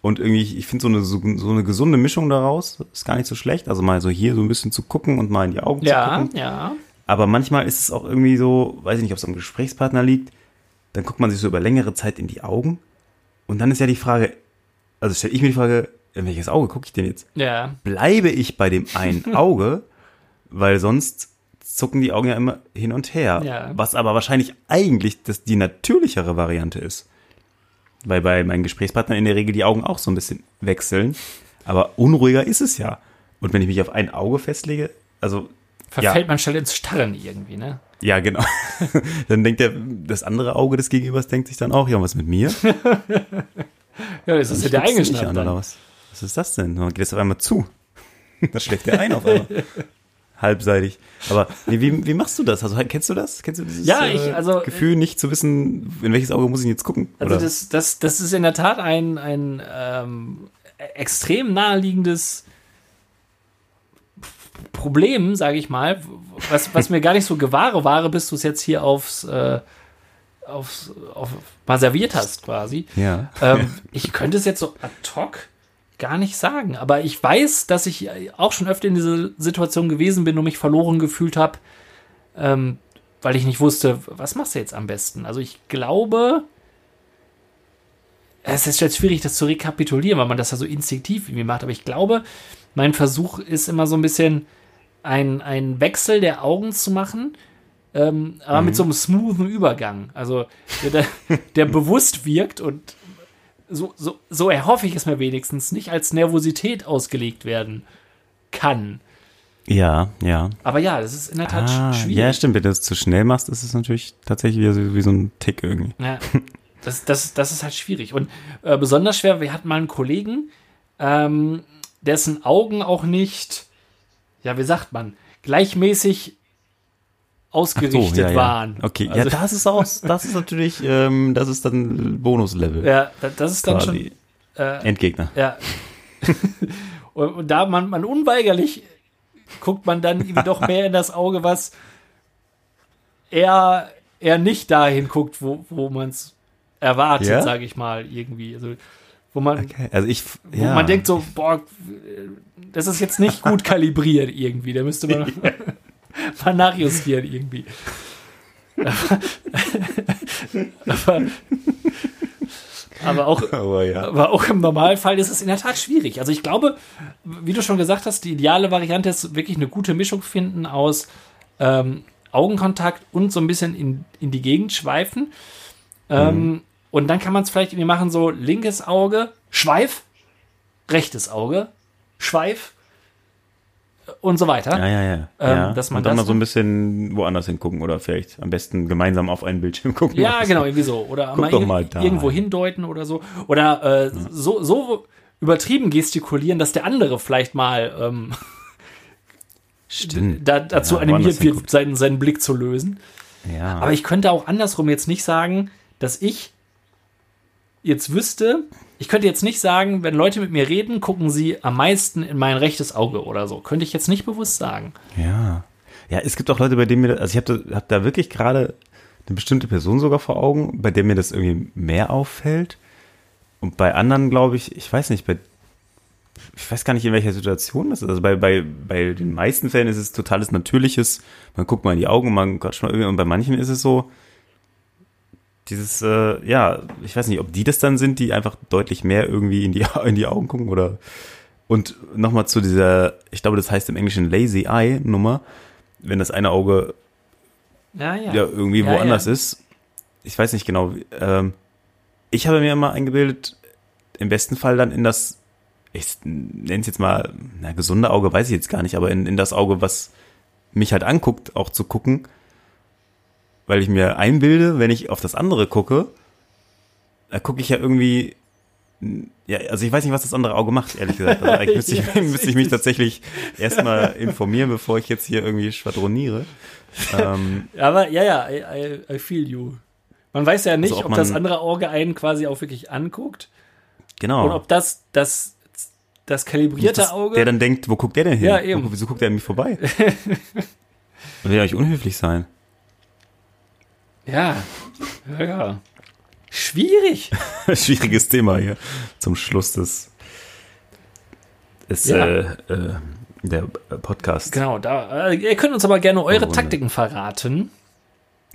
Und irgendwie, ich finde so eine, so, so, eine gesunde Mischung daraus ist gar nicht so schlecht. Also mal so hier so ein bisschen zu gucken und mal in die Augen ja, zu gucken. Ja, ja. Aber manchmal ist es auch irgendwie so, weiß ich nicht, ob es am Gesprächspartner liegt, dann guckt man sich so über längere Zeit in die Augen. Und dann ist ja die Frage, also stelle ich mir die Frage, in welches Auge gucke ich denn jetzt? Ja. Bleibe ich bei dem einen Auge, weil sonst zucken die Augen ja immer hin und her. Ja. Was aber wahrscheinlich eigentlich das, die natürlichere Variante ist. Weil bei meinen Gesprächspartnern in der Regel die Augen auch so ein bisschen wechseln. Aber unruhiger ist es ja. Und wenn ich mich auf ein Auge festlege, also. Verfällt ja. man schnell ins Starren irgendwie, ne? Ja, genau. dann denkt der, das andere Auge des Gegenübers denkt sich dann auch, ja, was mit mir? ja, das ist ja der eingeschnappt. An, oder was? was ist das denn? Man geht es auf einmal zu. Das schlägt der ein auf einmal. Halbseitig. Aber wie, wie, wie machst du das? Also kennst du das? Kennst du dieses ja, ich, äh, also, Gefühl, nicht zu wissen, in welches Auge muss ich jetzt gucken? Also das, das, das ist in der Tat ein, ein ähm, extrem naheliegendes Problem, sage ich mal, was, was mir gar nicht so gewahre war, bis du es jetzt hier aufs, äh, aufs auf, mal serviert hast, quasi. Ja. Ähm, ich könnte es jetzt so ad hoc gar nicht sagen, aber ich weiß, dass ich auch schon öfter in dieser Situation gewesen bin und mich verloren gefühlt habe, ähm, weil ich nicht wusste, was machst du jetzt am besten. Also ich glaube, es ist jetzt schwierig, das zu rekapitulieren, weil man das ja so instinktiv irgendwie macht, aber ich glaube, mein Versuch ist immer so ein bisschen ein, ein Wechsel der Augen zu machen, ähm, aber mhm. mit so einem smoothen Übergang. Also der, der bewusst wirkt und so, so, so erhoffe ich es mir wenigstens nicht als Nervosität ausgelegt werden kann. Ja, ja. Aber ja, das ist in der Tat ah, schwierig. Ja, stimmt. Wenn du es zu schnell machst, ist es natürlich tatsächlich wie so, wie so ein Tick irgendwie. Ja, das, das, das ist halt schwierig. Und äh, besonders schwer, wir hatten mal einen Kollegen, ähm, dessen Augen auch nicht, ja, wie sagt man, gleichmäßig ausgerichtet so, ja, waren. Ja. Okay, also, ja, das ist auch, das ist natürlich, ähm, das ist dann Bonuslevel. Ja, das ist dann Quasi. schon äh, Endgegner. Ja. und, und, da man, man unweigerlich guckt man dann irgendwie doch mehr in das Auge, was er, er nicht dahin guckt, wo, wo man es erwartet, ja? sage ich mal, irgendwie. Also, wo man, okay. also ich, ja. wo man denkt so, boah, das ist jetzt nicht gut kalibriert irgendwie. Da müsste man mal nachjustieren irgendwie. aber, aber, auch, aber, ja. aber auch im Normalfall ist es in der Tat schwierig. Also ich glaube, wie du schon gesagt hast, die ideale Variante ist wirklich eine gute Mischung finden aus ähm, Augenkontakt und so ein bisschen in, in die Gegend schweifen. Ähm, mhm. Und dann kann man es vielleicht irgendwie machen, so linkes Auge, Schweif, rechtes Auge, Schweif, und so weiter. Ja, ja, ja. Ähm, ja. Dass man und dann mal so ein bisschen woanders hingucken oder vielleicht am besten gemeinsam auf einen Bildschirm gucken. Ja, genau, irgendwie so. Oder Guck mal, mal da. irgendwo hindeuten oder so. Oder äh, ja. so, so übertrieben gestikulieren, dass der andere vielleicht mal ähm, Stimmt. Da, dazu ja, animiert wird, seinen, seinen Blick zu lösen. Ja. Aber ich könnte auch andersrum jetzt nicht sagen, dass ich jetzt wüsste, ich könnte jetzt nicht sagen, wenn Leute mit mir reden, gucken sie am meisten in mein rechtes Auge oder so. Könnte ich jetzt nicht bewusst sagen. Ja. Ja, es gibt auch Leute, bei denen mir, also ich habe da, hab da wirklich gerade eine bestimmte Person sogar vor Augen, bei der mir das irgendwie mehr auffällt. Und bei anderen glaube ich, ich weiß nicht, bei, ich weiß gar nicht, in welcher Situation das ist. Also bei, bei, bei den meisten Fällen ist es totales Natürliches. Man guckt mal in die Augen und man quatscht mal irgendwie. Und bei manchen ist es so, dieses, äh, ja, ich weiß nicht, ob die das dann sind, die einfach deutlich mehr irgendwie in die, in die Augen gucken oder. Und nochmal zu dieser, ich glaube, das heißt im Englischen Lazy Eye Nummer, wenn das eine Auge ja, ja. ja irgendwie ja, woanders ist. Ich weiß nicht genau. Ähm, ich habe mir immer eingebildet, im besten Fall dann in das, ich nenne es jetzt mal, na, gesunde Auge weiß ich jetzt gar nicht, aber in, in das Auge, was mich halt anguckt, auch zu gucken weil ich mir einbilde, wenn ich auf das andere gucke, da gucke ich ja irgendwie, ja, also ich weiß nicht, was das andere Auge macht, ehrlich gesagt. Also eigentlich müsste ich, müsste ich mich tatsächlich erstmal informieren, bevor ich jetzt hier irgendwie schwadroniere. Ähm, Aber ja, ja, I, I, I, feel you. Man weiß ja nicht, also ob, ob das andere Auge einen quasi auch wirklich anguckt. Genau. Und ob das, das, das kalibrierte das, Auge. Der dann denkt, wo guckt der denn hin? Ja, eben. Wo, wieso guckt der an mich vorbei? Will ja eigentlich unhöflich sein. Ja, ja, ja. Schwierig. Schwieriges Thema hier zum Schluss des, des ja. äh, äh, der Podcast. Genau, da, äh, ihr könnt uns aber gerne eure Taktiken verraten.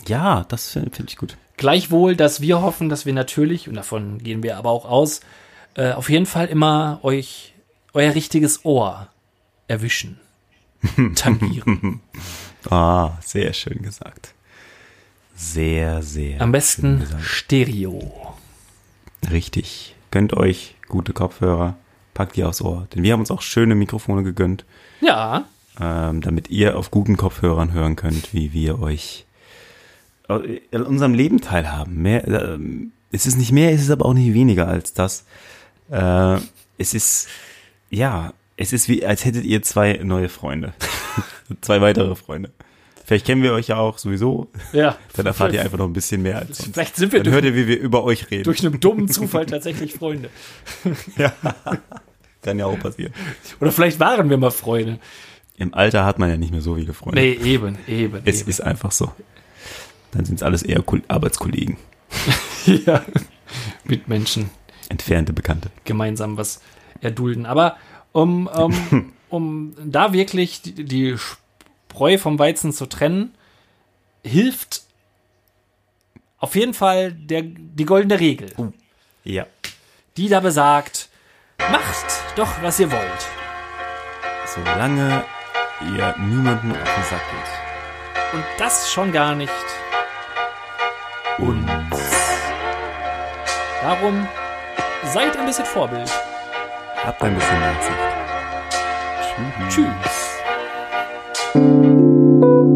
Ja, das finde find ich gut. Gleichwohl, dass wir hoffen, dass wir natürlich, und davon gehen wir aber auch aus, äh, auf jeden Fall immer euch euer richtiges Ohr erwischen. Tangieren. ah, sehr schön gesagt. Sehr, sehr. Am besten Stereo. Richtig. Gönnt euch gute Kopfhörer, packt die aufs Ohr. Denn wir haben uns auch schöne Mikrofone gegönnt. Ja. Ähm, damit ihr auf guten Kopfhörern hören könnt, wie wir euch in unserem Leben teilhaben. Mehr, äh, es ist nicht mehr, es ist aber auch nicht weniger als das. Äh, es ist, ja, es ist wie, als hättet ihr zwei neue Freunde. zwei weitere Freunde. Vielleicht kennen wir euch ja auch sowieso. Ja. Dann erfahrt ihr einfach noch ein bisschen mehr als uns. Vielleicht sind wir Dann hört ihr, wie wir über euch reden. Durch einen dummen Zufall tatsächlich Freunde. ja. Kann ja auch passieren. Oder vielleicht waren wir mal Freunde. Im Alter hat man ja nicht mehr so viele Freunde. Nee, eben, eben. Es eben. ist einfach so. Dann sind es alles eher Arbeitskollegen. ja. Mitmenschen. Entfernte Bekannte. Gemeinsam was erdulden. Aber um, um, um da wirklich die, die Spreu vom Weizen zu trennen, hilft auf jeden Fall der, die goldene Regel. Uh, ja. Die da besagt, macht doch, was ihr wollt. Solange ihr niemanden auf den Sack geht. Und das schon gar nicht uns. Darum seid ein bisschen Vorbild. Habt ein bisschen Nachsicht. Tschüss. Tschüss.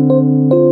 thank you